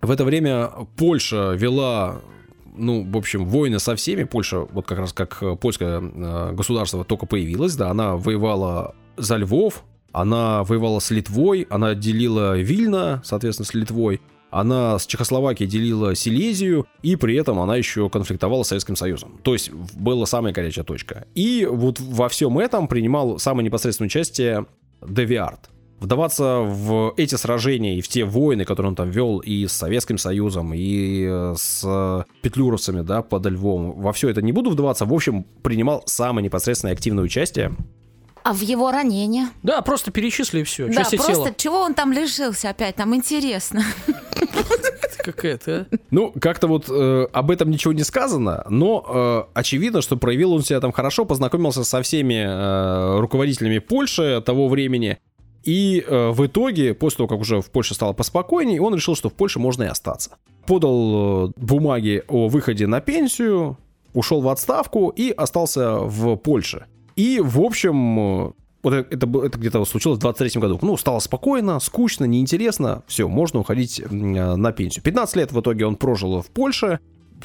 В это время Польша вела ну, в общем, войны со всеми. Польша, вот как раз как польское государство только появилось, да, она воевала за Львов, она воевала с Литвой, она делила Вильно, соответственно, с Литвой, она с Чехословакией делила Силезию, и при этом она еще конфликтовала с Советским Союзом. То есть была самая горячая точка. И вот во всем этом принимал самое непосредственное участие Девиард вдаваться в эти сражения и в те войны, которые он там вел и с Советским Союзом, и э, с петлюровцами, да, под Львом, во все это не буду вдаваться. В общем, принимал самое непосредственное активное участие. А в его ранение? Да, просто перечисли и все. Да, просто тела. чего он там лишился опять, нам интересно. Какая-то. А? Ну, как-то вот э, об этом ничего не сказано, но э, очевидно, что проявил он себя там хорошо, познакомился со всеми э, руководителями Польши того времени, и э, в итоге, после того, как уже в Польше стало поспокойнее, он решил, что в Польше можно и остаться. Подал э, бумаги о выходе на пенсию, ушел в отставку и остался в Польше. И, в общем, вот это, это, это где-то случилось в 23 году. Ну, стало спокойно, скучно, неинтересно. Все, можно уходить на пенсию. 15 лет в итоге он прожил в Польше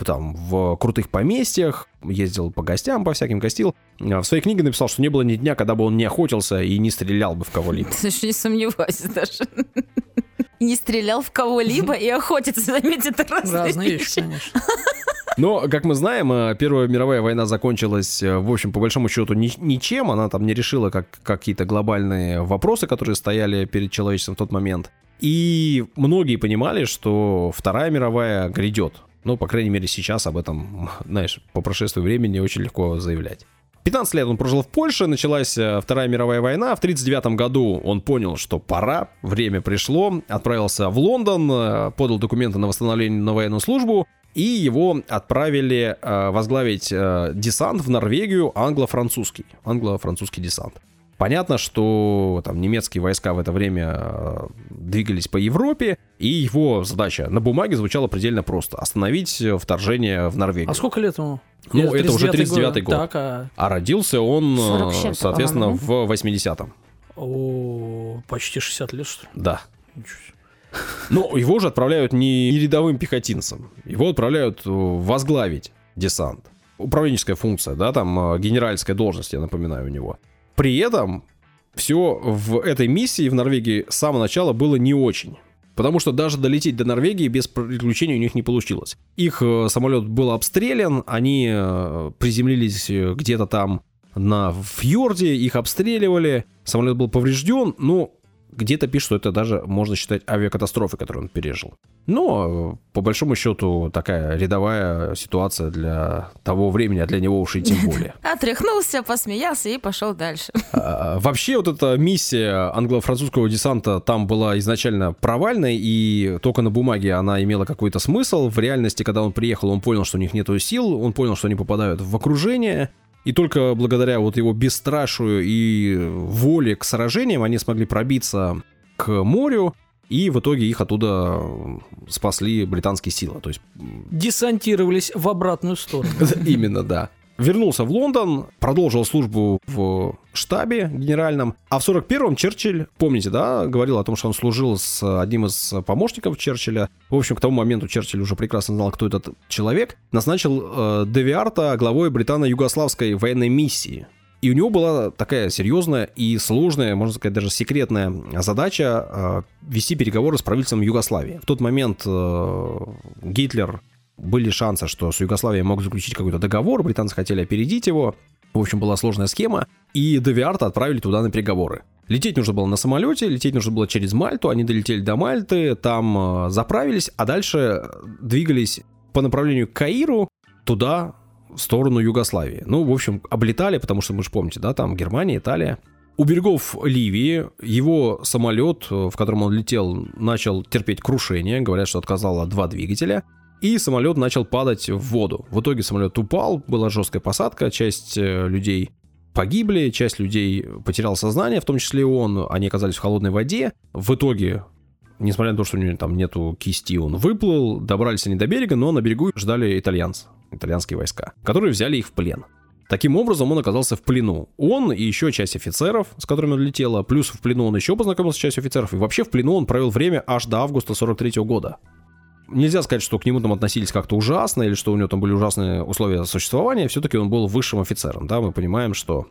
там в крутых поместьях, ездил по гостям, по всяким гостил. В своей книге написал, что не было ни дня, когда бы он не охотился и не стрелял бы в кого-либо. Слушай, не сомневаюсь даже. Не стрелял в кого-либо и охотиться, заметьте, это разные, разные вещи. конечно. Но, как мы знаем, э, Первая мировая война закончилась, э, в общем, по большому счету, ни, ничем. Она там не решила как, какие-то глобальные вопросы, которые стояли перед человечеством в тот момент. И многие понимали, что Вторая мировая грядет. Ну, по крайней мере, сейчас об этом, знаешь, по прошествии времени очень легко заявлять. 15 лет он прожил в Польше, началась э, Вторая мировая война. В 1939 году он понял, что пора, время пришло, отправился в Лондон, подал документы на восстановление на военную службу, и его отправили э, возглавить десант в Норвегию англо-французский, англо-французский десант. Понятно, что там немецкие войска в это время э, двигались по Европе, и его задача на бумаге звучала предельно просто. Остановить вторжение в Норвегию. А сколько лет ему? Ну, это уже 39-й год. Так, а... а родился он, э, соответственно, в 80-м. О, почти 60 лет, что ли? Да. Но его уже отправляют не рядовым пехотинцем. Его отправляют э, возглавить десант. Управленческая функция, да, там генеральская должность, я напоминаю, у него. При этом все в этой миссии в Норвегии с самого начала было не очень. Потому что даже долететь до Норвегии без приключений у них не получилось. Их э, самолет был обстрелян, они э, приземлились э, где-то там на фьорде, их обстреливали, самолет был поврежден, но где-то пишут, что это даже можно считать авиакатастрофой, которую он пережил. Но, по большому счету, такая рядовая ситуация для того времени, а для него уж и тем более. Отряхнулся, посмеялся и пошел дальше. А, вообще, вот эта миссия англо-французского десанта там была изначально провальной, и только на бумаге она имела какой-то смысл. В реальности, когда он приехал, он понял, что у них нет сил, он понял, что они попадают в окружение, и только благодаря вот его бесстрашию и воле к сражениям они смогли пробиться к морю, и в итоге их оттуда спасли британские силы. То есть... Десантировались в обратную сторону. Именно, да вернулся в Лондон, продолжил службу в штабе генеральном. А в 41-м Черчилль, помните, да, говорил о том, что он служил с одним из помощников Черчилля. В общем, к тому моменту Черчилль уже прекрасно знал, кто этот человек. Назначил э, Девиарта главой британо-югославской военной миссии. И у него была такая серьезная и сложная, можно сказать, даже секретная задача э, вести переговоры с правительством Югославии. В тот момент э, Гитлер были шансы, что с Югославией мог заключить какой-то договор, британцы хотели опередить его. В общем, была сложная схема, и Девиарта отправили туда на переговоры. Лететь нужно было на самолете, лететь нужно было через Мальту, они долетели до Мальты, там э, заправились, а дальше двигались по направлению к Каиру, туда, в сторону Югославии. Ну, в общем, облетали, потому что, мы же помните, да, там Германия, Италия. У берегов Ливии его самолет, в котором он летел, начал терпеть крушение. Говорят, что отказало два двигателя. И самолет начал падать в воду. В итоге самолет упал, была жесткая посадка, часть э, людей погибли, часть людей потеряла сознание, в том числе и он, они оказались в холодной воде. В итоге, несмотря на то, что у него там нету кисти, он выплыл, добрались они до берега, но на берегу ждали итальянцы, итальянские войска, которые взяли их в плен. Таким образом, он оказался в плену. Он и еще часть офицеров, с которыми он летел, плюс в плену он еще познакомился с частью офицеров, и вообще в плену он провел время аж до августа 43 года нельзя сказать, что к нему там относились как-то ужасно, или что у него там были ужасные условия существования, все-таки он был высшим офицером, да, мы понимаем, что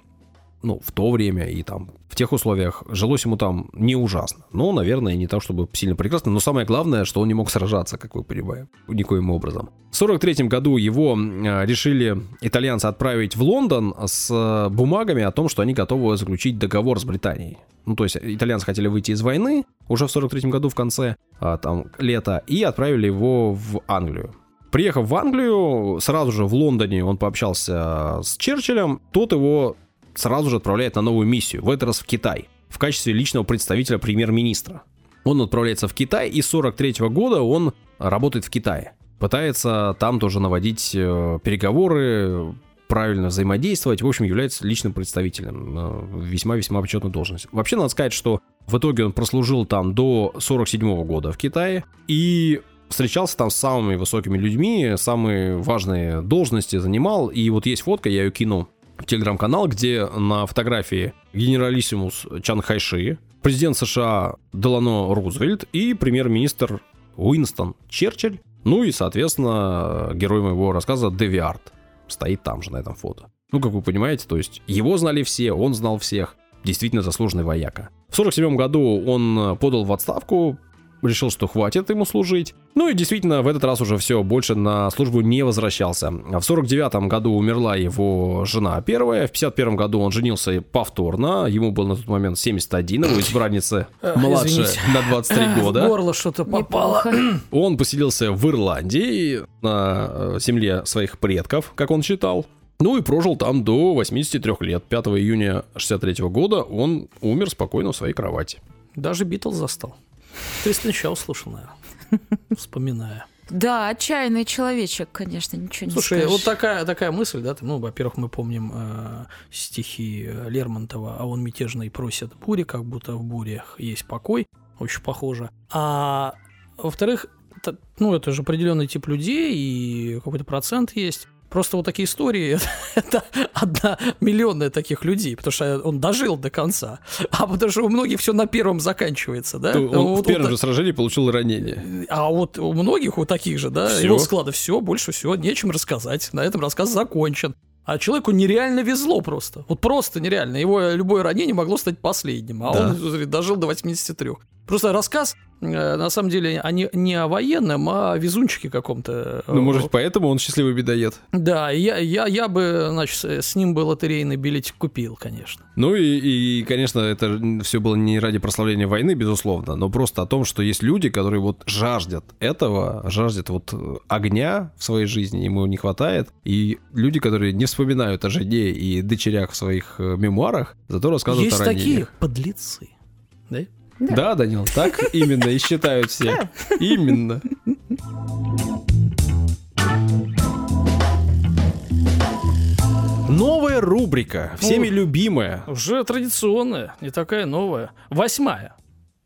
ну, в то время и там в тех условиях жилось ему там не ужасно. Но, наверное, не так, чтобы сильно прекрасно. Но самое главное, что он не мог сражаться, как вы понимаете, никоим образом. В 43 году его а, решили итальянцы отправить в Лондон с э, бумагами о том, что они готовы заключить договор с Британией. Ну, то есть итальянцы хотели выйти из войны уже в 43 году в конце а, там, лета и отправили его в Англию. Приехав в Англию, сразу же в Лондоне он пообщался с Черчиллем, тот его сразу же отправляет на новую миссию, в этот раз в Китай, в качестве личного представителя премьер-министра. Он отправляется в Китай, и с 43 года он работает в Китае. Пытается там тоже наводить э, переговоры, правильно взаимодействовать, в общем, является личным представителем. Э, весьма-весьма почетная должность. Вообще, надо сказать, что в итоге он прослужил там до 47 года в Китае и встречался там с самыми высокими людьми, самые важные должности занимал. И вот есть фотка, я ее кину телеграм-канал, где на фотографии генералиссимус Чан Хайши, президент США Делано Рузвельт и премьер-министр Уинстон Черчилль, ну и, соответственно, герой моего рассказа Девиард стоит там же на этом фото. Ну, как вы понимаете, то есть его знали все, он знал всех. Действительно заслуженный вояка. В 47 году он подал в отставку, решил, что хватит ему служить. Ну и действительно, в этот раз уже все, больше на службу не возвращался. В 49 году умерла его жена первая, в 51 году он женился повторно, ему был на тот момент 71, его избранница младше на 23 года. В горло что-то попало. Он поселился в Ирландии, на э, земле своих предков, как он считал. Ну и прожил там до 83 лет. 5 июня 63 года он умер спокойно в своей кровати. Даже Битлз застал. Ты сначала слушал, наверное, вспоминая. Да, отчаянный человечек, конечно, ничего не Слушай, скажешь. вот такая, такая мысль, да, ну, во-первых, мы помним э, стихи Лермонтова, а он мятежный просит бури, как будто в бурях есть покой, очень похоже. А во-вторых, ну, это же определенный тип людей, и какой-то процент есть. Просто вот такие истории это, одна миллионная таких людей, потому что он дожил до конца. А потому что у многих все на первом заканчивается, да? Он вот, в первом вот, же сражении получил ранение. А вот у многих, у таких же, да, его склада все, больше всего нечем рассказать. На этом рассказ закончен. А человеку нереально везло просто. Вот просто нереально. Его любое ранение могло стать последним. А да. он дожил до 83. Просто рассказ, э, на самом деле, они не о военном, а о везунчике каком-то. Ну, может, поэтому он счастливый бедоед. Да, я, я, я бы, значит, с ним бы лотерейный билетик купил, конечно. Ну и, и, конечно, это все было не ради прославления войны, безусловно, но просто о том, что есть люди, которые вот жаждет этого, жаждет вот огня в своей жизни, ему не хватает, и люди, которые не вспоминают о жене и дочерях в своих э, мемуарах, зато рассказывают есть о ранениях. Есть такие подлецы, да? Да. да, Данил, так именно и считают все. Именно. Новая рубрика, всеми любимая. Уже традиционная, не такая новая. Восьмая.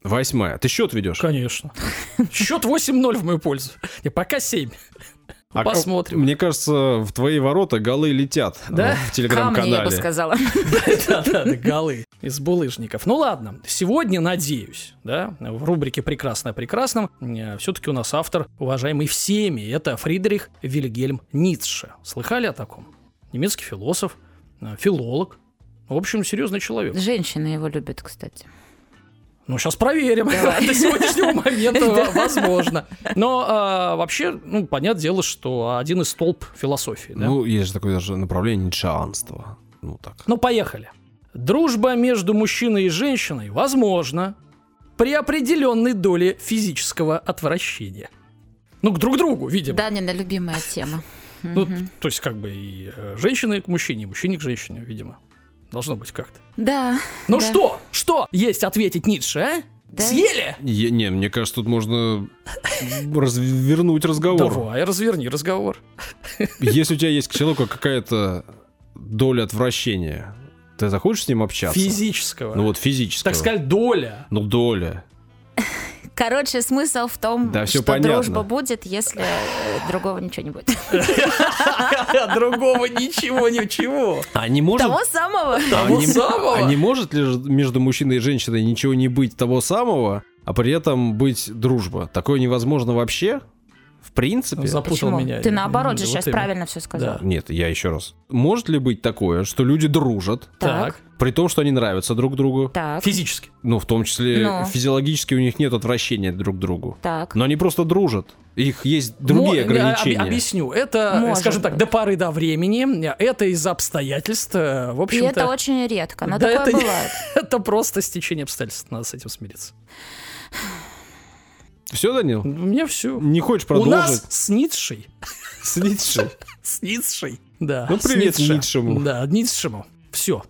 Восьмая. Ты счет ведешь? Конечно. Счет 8-0 в мою пользу. И пока 7. А Посмотрим. Мне кажется, в твои ворота голы летят да? в телеграм-канале. я бы сказала. Да-да, голы из булыжников. Ну ладно, сегодня, надеюсь, да, в рубрике «Прекрасное прекрасном» э, все-таки у нас автор, уважаемый всеми, это Фридрих Вильгельм Ницше. Слыхали о таком? Немецкий философ, э, филолог, В общем, серьезный человек. Женщины его любят, кстати. Ну, сейчас проверим. До сегодняшнего момента возможно. Но а, вообще, ну, понятное дело, что один из столб философии. Да? Ну, есть же такое даже направление ницшеанства. Ну, так. Ну, поехали. Дружба между мужчиной и женщиной возможна при определенной доле физического отвращения. Ну, к друг другу, видимо. Данина любимая тема. Ну, то есть, как бы и э, женщины к мужчине, и мужчине к женщине, видимо. Должно быть как-то. Да. Ну да. что? Что есть ответить Ницше, а? Да. Съели? Я- не, мне кажется, тут можно развернуть разговор. Давай, разверни разговор. Если у тебя есть к человеку какая-то доля отвращения, ты захочешь с ним общаться? Физического. Ну вот физического. так сказать, доля. Ну доля. Короче, смысл в том, Да, что понятно. дружба будет, если э, другого ничего не будет. Другого ничего, ничего. А не может... Того самого. а Того не- самого. а не может ли между мужчиной и женщиной ничего не быть того самого, а при этом быть дружба? Такое невозможно вообще? В принципе? Запутал Почему? меня. Ты наоборот же Вот сейчас именно. правильно все сказал. Да. Нет, я еще раз. Может ли быть такое, что люди дружат, Так. при том, что они нравятся друг другу? Так, Физически. Ну, в том числе Ну. физиологически у них нет отвращения друг к другу. так. Но они просто дружат. Их есть другие Мо- а, ограничения. об- Объясню. Это, Может скажем так, до поры до времени. Это из обстоятельств. э, В И общем-то, это очень редко, но Да такое это не- бывает. это просто стечение обстоятельств. Надо с этим смириться. Все, Данил? У меня все. Не хочешь У продолжить? нас с Ницшей. С Ницше? С Ницшей. Да. Ну, привет Ницше. Ницшему. Да, Ницшему. Все.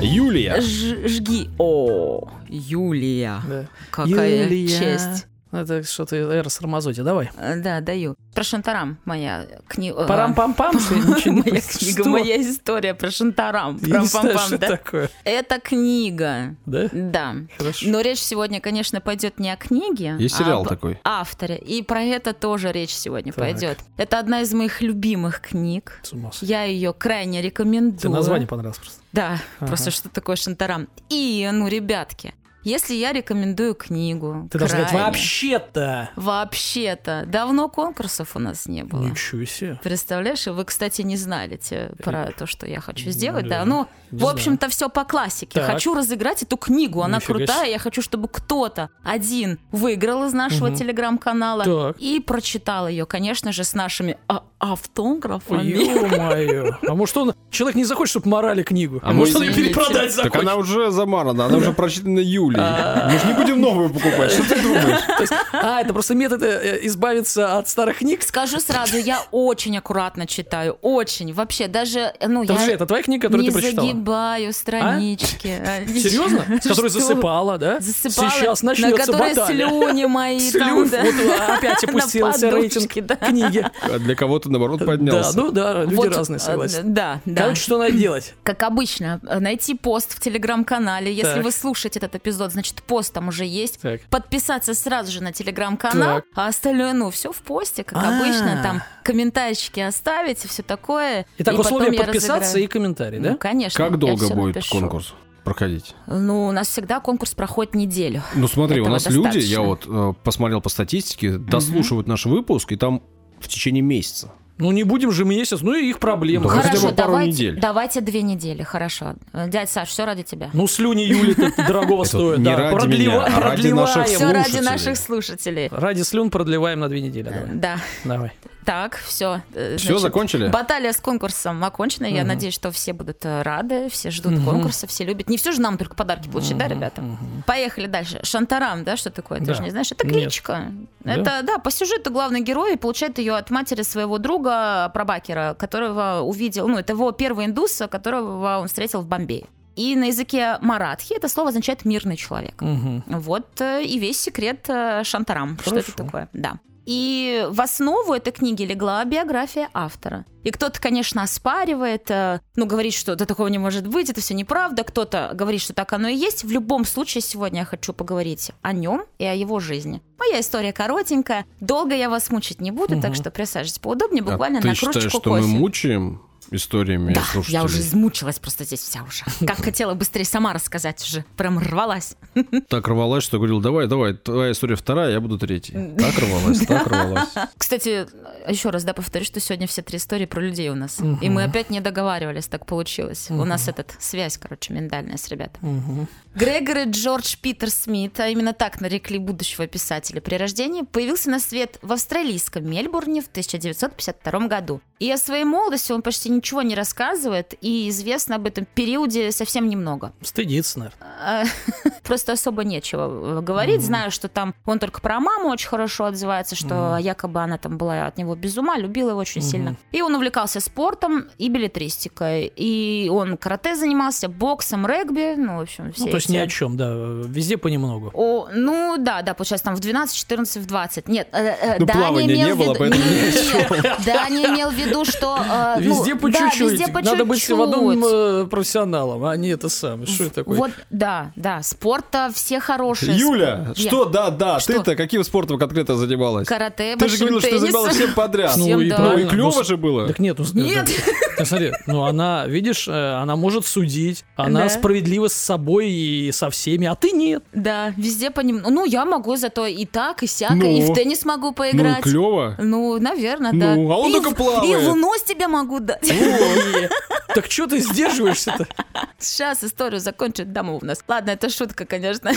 Юлия. Ж- Жги. О, Юлия. Да. Какая Юлия. честь. Это что-то Эрос Рамазоти. Давай. Э, Да, даю. Про Шантарам моя книга. Парам-пам-пам. что я ничего не Моя книга, моя история про Шантарам. Парам-пам-пам, что да. такое. Это книга. Да? Да. Хорошо. Но речь сегодня, конечно, пойдет не о книге, Есть а сериал такой. авторе. И про это тоже речь сегодня пойдет. Это одна из моих любимых книг. Я ее крайне рекомендую. Тебе название понравилось просто. Да, Ага. просто что такое Шантарам. И, ну, ребятки, если я рекомендую книгу, Ты должна сказать, вообще-то. Вообще-то, давно конкурсов у нас не было. Ничего себе. Представляешь, и вы, кстати, не знали те- про то, что я хочу сделать, да, да. Ну, не в общем-то, все по классике. Так. Хочу разыграть эту книгу, она Нифига крутая. себе. Я хочу, чтобы кто-то один выиграл из нашего Мгм. телеграм-канала Так. и прочитал ее, конечно же, с нашими а- автографами. Ё-моё. А может он, человек не захочет, чтобы морали книгу. А, А может он ее перепродать Так захочет. она уже замарана, она уже прочитана Юлей. А. Мы же не будем новую покупать, что ты думаешь? А, это просто метод э, избавиться от старых книг. Скажу сразу, я очень аккуратно читаю, очень. Вообще, даже, ну, Подожди, я это твоя книга, которую не ты прочитала? загибаю странички. А, Серьезно? С которой засыпала, да? Засыпала, Сейчас на начнется которой баталия. слюни мои Слюнь, да. опять опустился рейтинг да. книги. А для кого-то, наоборот, Да, поднялся. ну да, люди разные, э, согласен. Да, да. Короче, что надо делать? Как обычно, э, найти пост в телеграм-канале. Если вы слушаете этот эпизод, значит, пост там уже есть. Так. Подписаться сразу же на телеграм-канал, Так. а остальное, ну, все в посте, как А. обычно. Там комментарийчики оставить и все такое. Итак, и условия подписаться разыграю. и комментарий, да? Ну, конечно. Как долго будет напишу. конкурс проходить? Ну, у нас всегда конкурс проходит неделю. Ну смотри, у Этого нас люди, достаточно. я вот э, посмотрел по статистике, дослушивают наш выпуск, и там в течение месяца. Ну не будем же месяц, ну и их проблемы. Хотя Хорошо, бы пару давайте, недель. давайте две недели, хорошо. Э, Дядь Саш, все ради тебя. Ну слюни Юли-то дорогого Это стоят. не ради меня, а ради наших Все ради слушателей. наших слушателей. Ради слюн продлеваем на две недели. Э. Да. Давай. Так, все. Все, закончили? Баталия с конкурсом окончена. Я надеюсь, что все будут э, рады, все ждут конкурса, все любят. Не все же нам только подарки получить, да, ребята? Поехали дальше. Шантарам, да, что такое? Ты же не знаешь? Это кличка. Это, да, по сюжету главный герой получает ее от матери своего друга Прабакера, которого увидел, ну, это его первый индус, которого он встретил в Бомбее. И на языке маратхи это слово означает «мирный человек». Мгм. Вот э, и весь секрет э, Шантарам. Что Хорошо. это такое? Да. И в основу этой книги легла биография автора. И кто-то, конечно, оспаривает, э, ну, говорит, что да такого не может быть, это все неправда. Кто-то говорит, что так оно и есть. В любом случае, сегодня я хочу поговорить о нем и о его жизни. Моя история коротенькая. Долго я вас мучить не буду, так Мгм. что присаживайтесь поудобнее, А буквально ты на считаешь, кружечку что кофе. мы мучаем историями Да, слушателей. я уже измучилась просто здесь вся уже. Как хотела быстрее сама рассказать уже. Прям рвалась. Так рвалась, что говорил, давай, давай, твоя история вторая, я буду третий. Так рвалась, так рвалась. Кстати, еще раз, да, повторю, что сегодня все три истории про людей у нас. И мы опять не договаривались, так получилось. У нас этот связь, короче, миндальная с ребятами. Грегори Джордж Питер Смит, а именно так нарекли будущего писателя при рождении, появился на свет в австралийском Мельбурне в 1952 году. И о своей молодости он почти ничего не рассказывает, и известно об этом периоде совсем немного. Стыдится, наверное. А, Просто особо нечего э, говорить. Знаю, что там он только про маму очень хорошо отзывается, что якобы она там была от него без ума, любила его очень сильно. И он увлекался спортом и билетристикой. И он карате занимался, боксом, регби, ну, в общем, все Ну, есть ни о чем, да. Везде понемногу. О, ну да, да, получается, там в 12, 14, в 20. Нет, э, э, Ну, да, плавания имел не было, виду- поэтому ни о Нет, Да, не имел в виду, что... э, ну, Везде по да, чуть-чуть. везде по Надо быть в одном чуть-чуть. э, профессионалом, а не это самое. Что это такое? Вот, да, да, спорта все хорошие. Юля, Я- что, да, да, Что? ты-то каким спортом конкретно занималась? Карате, Ты же говорила, что ты занималась всем подряд. Всем, и да. Ну и клево Ну, же было. Так нет, ну, Нет. Так смотри, ну она, видишь, э, она может судить, она Да. справедлива с собой и со всеми, а ты нет. Да, везде по ним. Ну, я могу зато и так, и сяк, Ну. и в теннис могу Ну, поиграть. клево. Ну, наверное, Ну, да. а он и только в- плавает. И в нос тебе могу дать. Так что ты сдерживаешься-то? Сейчас историю закончит дама у нас. Ладно, это шутка, конечно.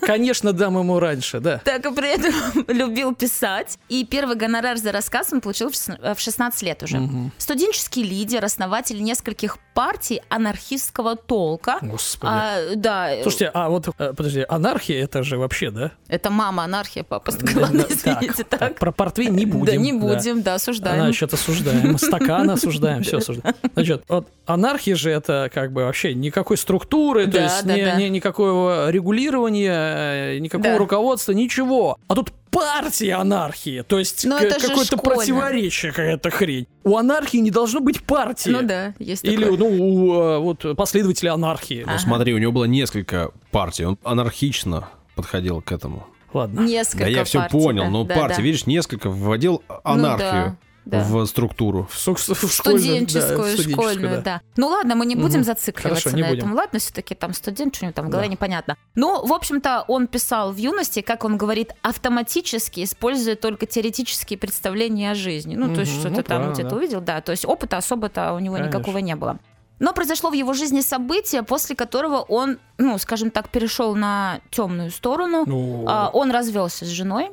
Конечно, дам ему раньше, да. Так и при этом любил писать. И первый гонорар за рассказ он получил в шест- в 16 лет уже. Студенческий лидер, основатель нескольких партий анархистского толка. Господи. А, да, Слушайте, а вот, э, подожди, анархия это же вообще, да? это мама анархия, папа. Да, извините, так. Про портвейн не будем. Да не будем, да, осуждаем. Значит, осуждаем. Стакан осуждаем, все осуждаем. Значит, вот анархия же это как бы вообще никакой структуры, то есть никакого регулирования, э, никакого руководства, ничего. А тут партия анархии, то есть какое-то противоречие, какая-то хрень. У анархии не должно быть партии. Ну да, есть Или, такое. ну, у э, вот последователей анархии. Ну смотри, у него было несколько партий, он анархично подходил к этому. Ладно. Несколько да я все партий, понял, да, но да, партии, да. видишь, несколько вводил анархию да, да. в структуру. В, в школьную, Студенческую, да, в студенческую, школьную, да. да. Ну ладно, мы не будем Мгм. зацикливаться Хорошо, не на будем. этом. Ладно, все-таки там студент, что-нибудь там в голове Да. непонятно. Ну, в общем-то, он писал в юности, как он говорит, автоматически, используя только теоретические представления о жизни. Ну, то есть что-то ну, там где-то да. увидел, да. То есть опыта особо-то у него Конечно. никакого не было. Но произошло в его жизни событие, после которого он, ну, скажем так, перешел на темную сторону. Ну, А, он развелся с женой.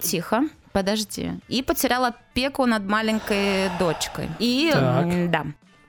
Тихо. Подожди. И потерял опеку над маленькой дочкой. И Так. да.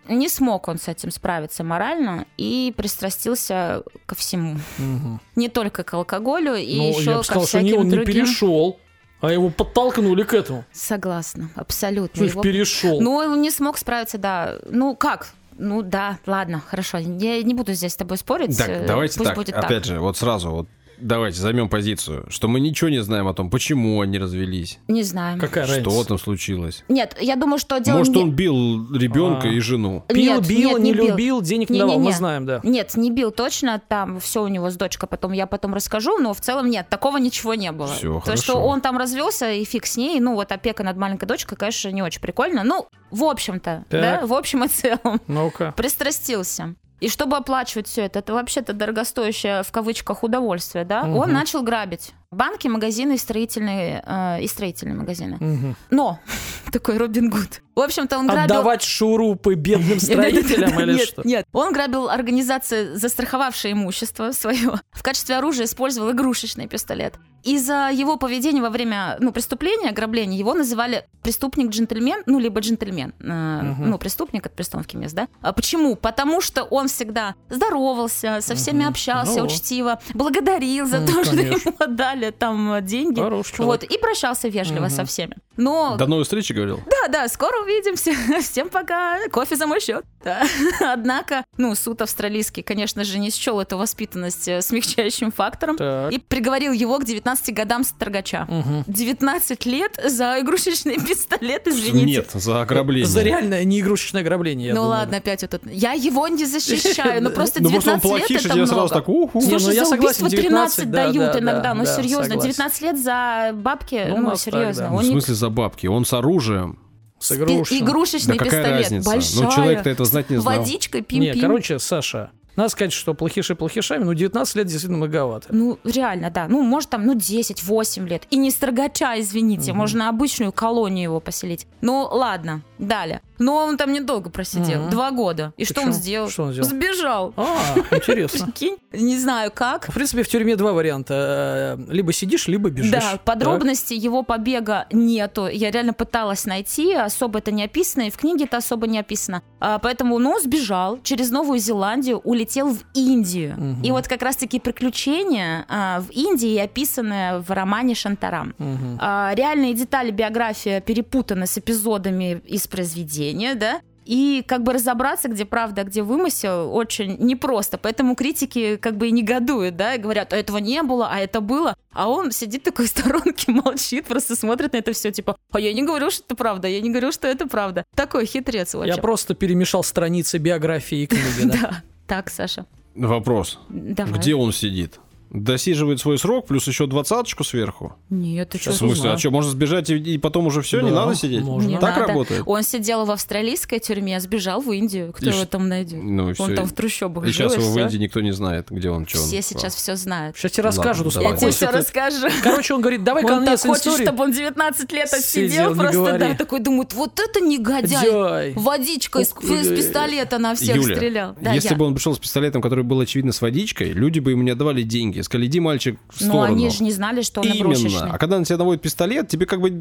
Не смог он с этим справиться морально и пристрастился ко всему. мгм. Не только к алкоголю, и Ну, еще я бы ко сказал, что всяким не, он не другим. перешел, а его подтолкнули к этому. Согласна, абсолютно. Что Его- перешел? Ну, он не смог справиться, да. Ну, как? Ну да, ладно, хорошо. Я не буду здесь с тобой спорить. Так, э, давайте пусть так, будет опять же, вот сразу вот давайте займем позицию, что мы ничего не знаем о том, почему они развелись, Не знаю. Какая что разница? там случилось. Нет, я думаю, что дело Может, не... он бил ребенка А. и жену. Пил, Нет, бил, нет, не, не бил. любил, денег не давал, мы Не-не-не. знаем, да. Нет, не бил точно, там все у него с дочкой, потом я потом расскажу, но в целом нет, такого ничего не было. Всё, То, что хорошо. он там развелся и фиг с ней, ну вот опека над маленькой дочкой, конечно, не очень прикольно. Ну, в общем-то, Так. да, в общем и целом, Ну-ка. пристрастился. И чтобы оплачивать все это, это вообще-то дорогостоящее в кавычках удовольствие, да, Мгм. он начал грабить банки, магазины и строительные, э, и строительные магазины. Мгм. Но такой Робин Гуд. В общем-то, он грабил... Отдавать шурупы бедным строителям или что? Нет, он грабил организации, застраховавшие имущество свое. В качестве оружия использовал игрушечный пистолет. Из-за его поведения во время ну, преступления, ограбления, его называли преступник-джентльмен, ну, либо джентльмен. э, Мгм. Ну, преступник от приставки мест, да? А почему? Потому что он всегда здоровался, со всеми Мгм. общался Ну. учтиво, благодарил за Ну, то, что конечно. ему отдали там деньги. Хороший Вот, человек. и прощался вежливо Мгм. со всеми. Но До новой встречи говорил? да, да, скоро увидимся. Всем пока. Кофе за мой счет. Да. Однако, ну, суд австралийский, конечно же, не счел эту воспитанность э, смягчающим фактором Так. и приговорил его к 19 годам строгача. Мгм. 19 лет за игрушечный пистолет, извините. Нет, за ограбление. За реальное не игрушечное ограбление. Ну думаю. ладно, опять вот это. Я его не защищаю, но просто Ну просто он 19 лет плохишь, и это много. сразу так уху. Ну Слушай, я за убийство 13 19, да, дают да, иногда, да, ну серьезно, согласен. 19 лет за бабки, Ну, ну, серьезно. Ну, в смысле за бабки? Он с оружием С игрушечным. Игрушечный да какая пистолет. разница? Большая. Ну, человек-то этого знать не знал. Водичкой пим-пим. Не, короче, Саша, надо сказать, что плохиши плохишами, но 19 лет действительно многовато. Ну, реально, да. Ну, может, там, ну, 10-8 лет. И не строгача, извините. Мгм. Можно обычную колонию его поселить. Ну, ладно, далее. Но он там недолго просидел. Мгм. Два года. И что он сделал? Что он сделал? Сбежал. А, интересно. Не знаю как. В принципе, в тюрьме два варианта. Э, Либо сидишь, либо бежишь. Да, Так. подробностей его побега нету. Я реально пыталась найти, особо это не описано, и в книге это особо не описано. А, поэтому, ну, сбежал через Новую Зеландию, улетел в Индию. Мгм. И вот как раз-таки приключения а, в Индии описаны в романе Шантарам. Мгм. А, реальные детали биография перепутаны с эпизодами из произведения, да? И как бы разобраться, где правда, а где вымысел, очень непросто. Поэтому критики как бы и негодуют, да, и говорят, а этого не было, а это было. А он сидит такой в сторонке, молчит, просто смотрит на это все, типа, а я не говорю, что это правда, я не говорю, что это правда. Такой хитрец Я очень. просто перемешал страницы биографии и книги, да. Так, Саша, Вопрос. давай. Где он сидит? Досиживает свой срок, плюс еще двадцаточку сверху. Нет, ты что? В смысле, знаю. а что, можно сбежать и, и потом уже все, не Да, надо сидеть? можно. Не Так надо. работает? Он сидел в австралийской тюрьме, сбежал в Индию. Кто И его ш- там найдет? Ну и Он все. там в трущобах И жил, сейчас и его в всё. Индии никто не знает, где он, что он. Все сейчас все знают. Сейчас тебе расскажут, Ладно, Я тебе давай. все ты. расскажу. Короче, он говорит, давай Он конец так хочет, истории. чтобы он 19 лет Сидел, отсидел, не просто да, такой думает, вот это негодяй. Джой. Водичкой из, пистолета на всех стрелял. Да, если бы он пришел с пистолетом, который был очевидно с водичкой, люди бы ему не отдавали деньги. Сказали, иди, мальчик, в Но сторону. Ну, они же не знали, что он Именно. игрушечный. А когда на тебя наводит пистолет, тебе как бы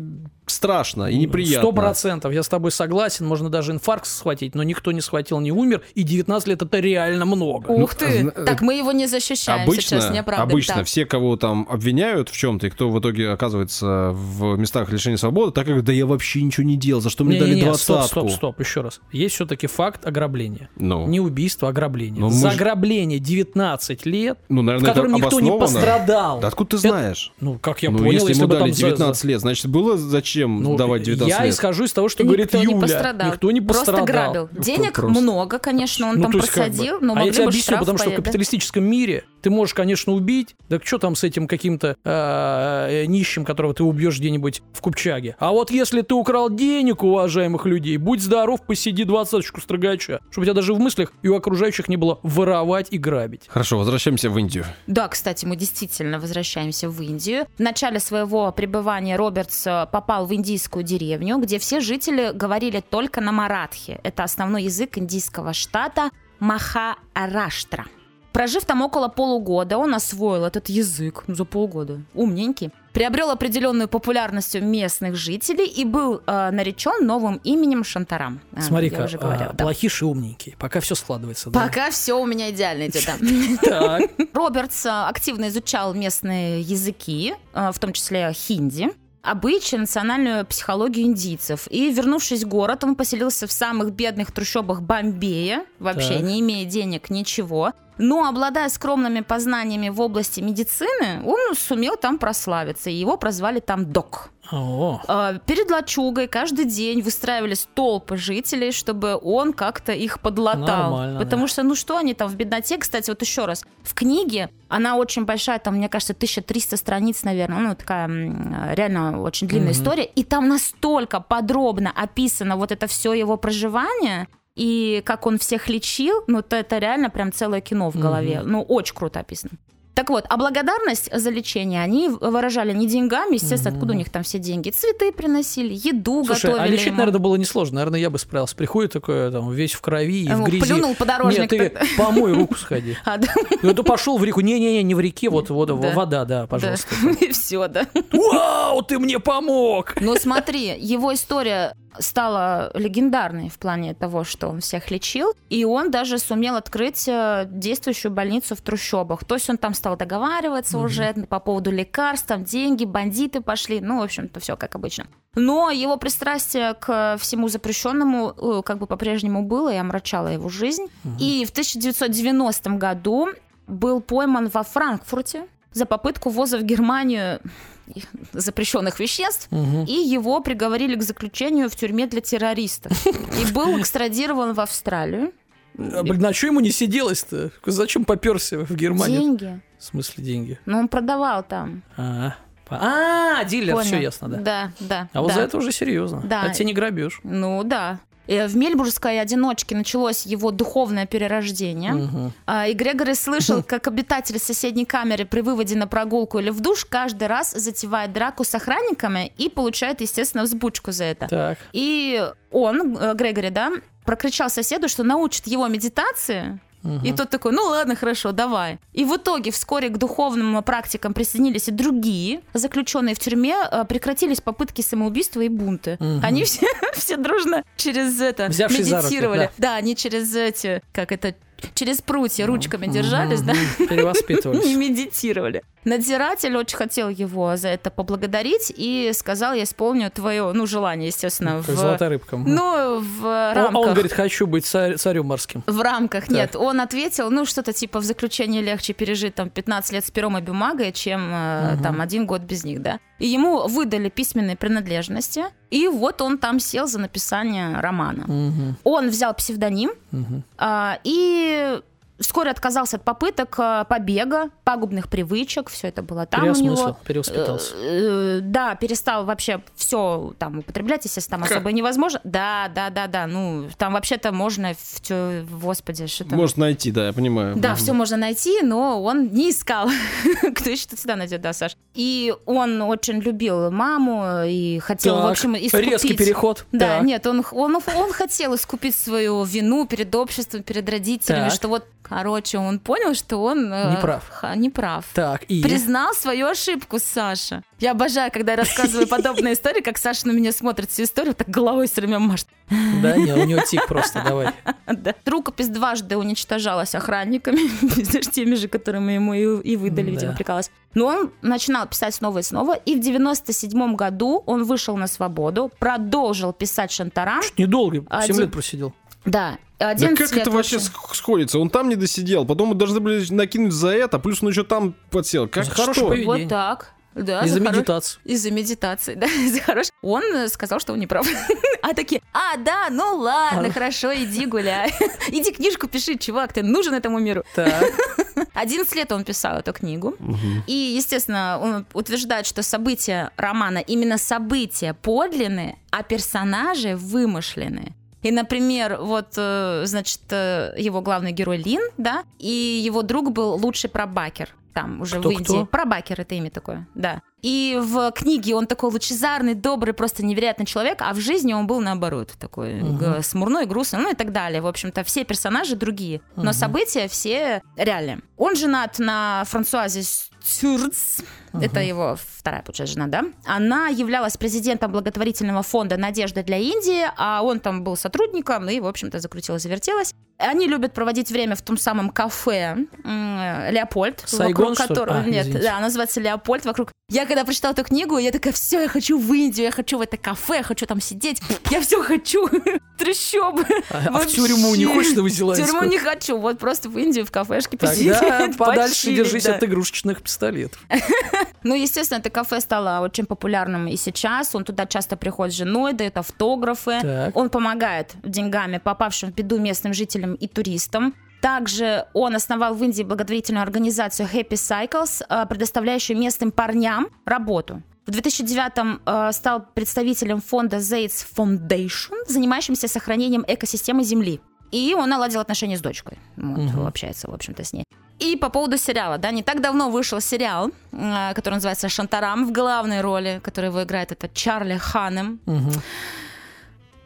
страшно и неприятно. Сто процентов, я с тобой согласен, можно даже инфаркт схватить, но никто не схватил, не умер, и 19 лет это реально много. Ух ты! зна- Так мы его не защищаем Обычно, сейчас, не правда. обычно все, кого там обвиняют в чем-то, и кто в итоге оказывается в местах лишения свободы, так как да я вообще ничего не делал, за что мне дали Не-не-не, стоп, стоп, стоп, еще раз. Есть все-таки факт ограбления. Ну, Не убийство, а ограбление. Но мы За ограбление 19 лет, ну, в наверное, котором это никто не обоснованно. пострадал. Да откуда ты Это- знаешь? Ну, как я ну, понял, если если, ему бы дали там за- 19 лет, значит, было зачем Ну, давать 19 я лет? исхожу из того, что Никто говорит не Юля. пострадал. Никто не Просто пострадал. грабил. Денег просто. много, конечно, он Ну, там есть как бы. просадил, но а я могли тебе бы объясню, потому что в капиталистическом мире ты можешь, конечно, убить, так что там с этим каким-то э, нищим, которого ты убьешь где-нибудь в Купчаге. А вот если ты украл денег у уважаемых людей, будь здоров, посиди двадцаточку строгача, чтобы у тебя даже в мыслях и у окружающих не было воровать и грабить. Хорошо, возвращаемся в Индию. Да, кстати, мы действительно возвращаемся в Индию. В начале своего пребывания Робертс э, попал в индийскую деревню, где все жители говорили только на маратхе. Это основной язык индийского штата Махараштра. Прожив там около полугода, он освоил этот язык за полгода. Умненький. Приобрел определенную популярность у местных жителей и был э, наречен новым именем Шантарам. Я Смотри-ка, уже говорила, а, да. плохишь и умненький. Пока все складывается. да. Пока все у меня идеально идет. Робертс э, активно изучал местные языки, э, в том числе хинди, обычаи, национальную психологию индийцев. И, вернувшись в город, он поселился в самых бедных трущобах Бомбея, вообще Так. не имея денег, ничего. Но, обладая скромными познаниями в области медицины, он сумел там прославиться, и его прозвали там док. О, Э, Перед лачугой каждый день выстраивались толпы жителей, чтобы он как-то их подлатал. Нормально, Потому да. что, ну что они там в бедноте, кстати, вот еще раз, в книге, она очень большая, там, мне кажется, 1300 страниц, наверное, ну, такая реально очень длинная Мгм. история, и там настолько подробно описано вот это все его проживание, и как он всех лечил, ну, то это реально прям целое кино в голове. Ну, очень круто описано. Так вот, а благодарность за лечение они выражали не деньгами, естественно, откуда у них там все деньги. Цветы приносили, еду Слушай, а готовили лечить, ему. наверное, было несложно. Наверное, я бы справился. Приходит такой, там, весь в крови и в Ему грязи. плюнул подорожник. Нет, ты помой руку сходи. А, да, Ну, ты пошел в реку. Не-не-не, не в реке, вот вода, Да. вода, да, пожалуйста. да. И все, да. Вау, ты мне помог! Ну смотри, его история стала легендарной в плане того, что он всех лечил, и он даже сумел открыть э, действующую больницу в трущобах. То есть он там стал договариваться Мгм. уже по поводу лекарств, там деньги, бандиты пошли, ну, в общем-то, все как обычно. Но его пристрастие к всему запрещенному э, как бы по-прежнему было и омрачало его жизнь. И в 1990 году был пойман во Франкфурте за попытку ввоза в Германию запрещенных веществ, Мгм. и его приговорили к заключению в тюрьме для террористов. И был экстрадирован в Австралию. А, блин, а что ему не сиделось-то? Зачем поперся в Германию? Деньги. В смысле деньги? Но он продавал там. А, А, дилер, все ясно, да. Да, да. А вот да. за это уже серьезно. Да. Это тебе не грабеж. Ну да. И В Мельбургской одиночке началось его духовное перерождение. А, И Грегори слышал, как обитатель соседней камеры при выводе на прогулку или в душ каждый раз затевает драку с охранниками и получает, естественно, взбучку за это. Так. И он, э, Грегори, да, прокричал соседу, что научит его медитации. Мгм. И тот такой, ну ладно, хорошо, давай. И в итоге вскоре к духовным практикам присоединились и другие заключенные в тюрьме, э, прекратились попытки самоубийства и бунты. Мгм. Они все, все дружно через это Взявшись медитировали. да. да, они через эти, как это, через прутья ручками держались, да, Мгм. и Перевоспитывались. медитировали. Надзиратель очень хотел его за это поблагодарить и сказал, я исполню твое, ну, желание, естественно, Как в, золотая рыбка. Ну, в Он- рамках. Он говорит, хочу быть царь- царем морским. В рамках, Так. нет. Он ответил, ну, что-то типа в заключении легче пережить там 15 лет с пером и бумагой, чем Мгм. там один год без них, да. И ему выдали письменные принадлежности, и вот он там сел за написание романа. Мгм. Он взял псевдоним Мгм. а, и вскоре отказался от попыток э, побега, пагубных привычек, все это было там у него. перевоспитался. Э, э, Да, перестал вообще все там употреблять, естественно, там Как? особо невозможно. Да, да, да, да. Ну, там вообще-то можно, в тё- господи, что там. Может найти, да, я понимаю. Да, все можно найти, но он не искал. Кто тот всегда найдет, да, Саш. И он очень любил маму и хотел, в Так, общем, искупить. резкий переход. Да, Так. нет, он, он, он хотел искупить свою вину перед обществом, перед родителями, Так. что вот, короче, он понял, что он... э, Неправ. ха- неправ. Так, и... Признал свою ошибку, Саша. Я обожаю, когда я рассказываю подобные истории, как Саша на меня смотрит всю историю, так головой все время машет. Да, не, у него тик просто, давай. Да. Рукопись дважды уничтожалась охранниками, теми же, которые мы ему и, и выдали, видимо, Да. прикалывалась. Но он начинал писать снова и снова, и в 97 году он вышел на свободу, продолжил писать Шантарам. Чуть недолго, 7 Один- лет просидел. Да, Да 11 как лет это вообще сходится? Он там не досидел, потом мы должны были накинуть за это, плюс он еще там подсел. Как За что? поведение. Вот так. Да, Из-за за хоро- медитации. Из-за медитации, да, из-за хорош. Он сказал, что он не прав. А такие, а, да, ну ладно, А. хорошо, иди гуляй. Иди книжку пиши, чувак, ты нужен этому миру. Так. 11 лет он писал эту книгу. Мгм. И, естественно, он утверждает, что события романа именно события подлинные, а персонажи вымышленные. И, например, вот, э, значит, э, его главный герой Лин, да, и его друг был лучший пробакер там уже Кто, в Индии. кто? Пробакер это имя такое, да. И в книге он такой лучезарный, добрый, просто невероятный человек, а в жизни он был наоборот такой г- смурной, грустный, ну и так далее. В общем-то, все персонажи другие, но Мгм. события все реальные. Он женат на Франсуазе Стюрц, это его вторая, получается, жена, да? Она являлась президентом благотворительного фонда «Надежда для Индии», а он там был сотрудником и, в общем-то, закрутилась, завертелась. Они любят проводить время в том самом кафе «Леопольд», Сайгон, вокруг которого... А, Нет, извините. да, называется «Леопольд», вокруг... Я когда прочитала эту книгу, я такая, все, я хочу в Индию, я хочу в это кафе, я хочу там сидеть, я все хочу, трущобы. А, а в тюрьму не хочешь В новозеландскую? тюрьму не хочу, вот просто в Индию, в кафешке Тогда посидеть, подальше почилить, держись от игрушечных пистолетов. Ну, естественно, это кафе стало очень популярным и сейчас. Он туда часто приходит с женой, дает автографы. Так. Он помогает деньгами попавшим в беду местным жителям и туристам. Также он основал в Индии благотворительную организацию Happy Cycles, э, предоставляющую местным парням работу. В 2009 э, стал представителем фонда Zates Foundation, занимающимся сохранением экосистемы Земли. И он наладил отношения с дочкой. Вот, Мгм. общается, в общем-то, с ней. И по поводу сериала, да, не так давно вышел сериал, э, который называется «Шантарам» в главной роли, который его играет это Чарли Ханем. Мгм.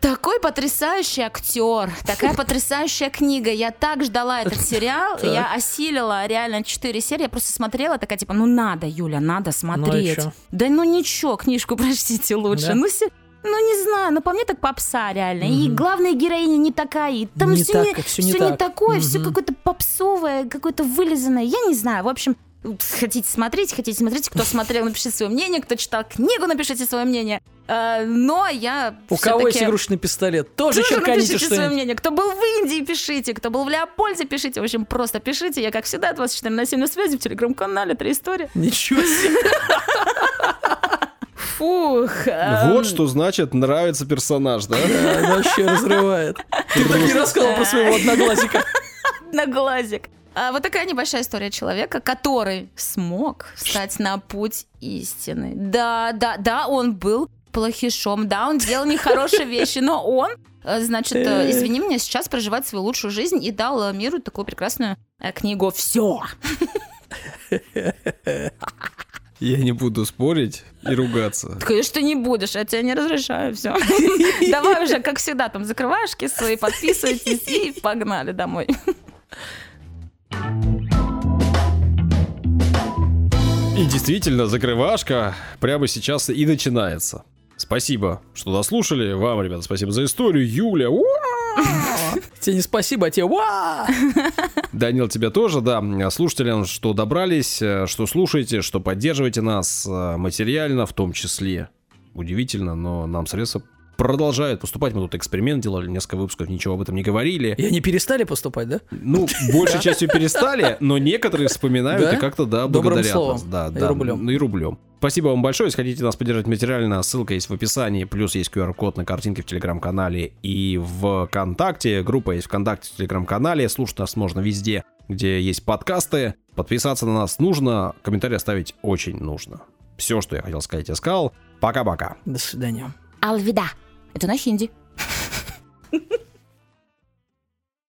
Такой потрясающий актер, такая потрясающая книга. Я так ждала этот сериал, Так. я осилила реально 4 серии, я просто смотрела, такая типа, ну надо, Юля, надо смотреть. чё? да ну ничего, книжку прочтите лучше. Да? Ну, се- ну, не знаю, ну по мне так попса реально. И Мгм. главная героиня не такая, и там Не все, так, не, всё не всё так. не такое, все Мгм. какое-то попсовое, какое-то вылизанное. Я не знаю, в общем, хотите смотреть, хотите смотреть. Кто смотрел, напишите свое мнение. Кто читал книгу, напишите свое мнение. Э, Но я У кого есть игрушечный пистолет? Тоже тоже черканите напишите свое мнение. Кто был в Индии, пишите. Кто был в Леопольде, пишите. В общем, просто пишите. Я, как всегда, 24 на 7 на связи в телеграм-канале «Три истории». Ничего себе. Фух. эм, Вот что значит нравится персонаж, да? Да, Вообще разрывает. Ты так не рассказал про своего одноглазика. на глазик. А вот такая небольшая история человека, который смог встать на путь истины. Да, да, да, он был плохишом, да, он делал нехорошие вещи, но он, э, значит, э, извини меня, сейчас проживает свою лучшую жизнь и дал э, миру такую прекрасную книгу «Все». Я не буду спорить и ругаться. Конечно, ты не будешь, я тебе не разрешаю, все. Давай уже, как всегда, там закрывашки свои, подписывайтесь и погнали домой. И действительно, закрывашка прямо сейчас и начинается. Спасибо, что дослушали. Вам, ребята, спасибо за историю. Юля, Тебе не спасибо, а тебе ва! Данил, тебе тоже, да. Слушателям, что добрались, э, что слушаете, что поддерживаете нас э, материально в том числе. Удивительно, но нам средства продолжают поступать. Мы тут эксперимент делали, несколько выпусков, ничего об этом не говорили. И они перестали поступать, да? Ну, большей частью перестали, но некоторые вспоминают и как-то, да, благодарят нас. Да, да. И рублем. Спасибо вам большое. Если хотите нас поддержать материально, ссылка есть в описании, плюс есть QR-код на картинке в Телеграм-канале и в ВКонтакте. Группа есть в ВКонтакте, в Телеграм-канале. Слушать нас можно везде, где есть подкасты. Подписаться на нас нужно, комментарий оставить очень нужно. Все, что я хотел сказать, я сказал. Пока-пока. До свидания. Алвида. Это на хинди.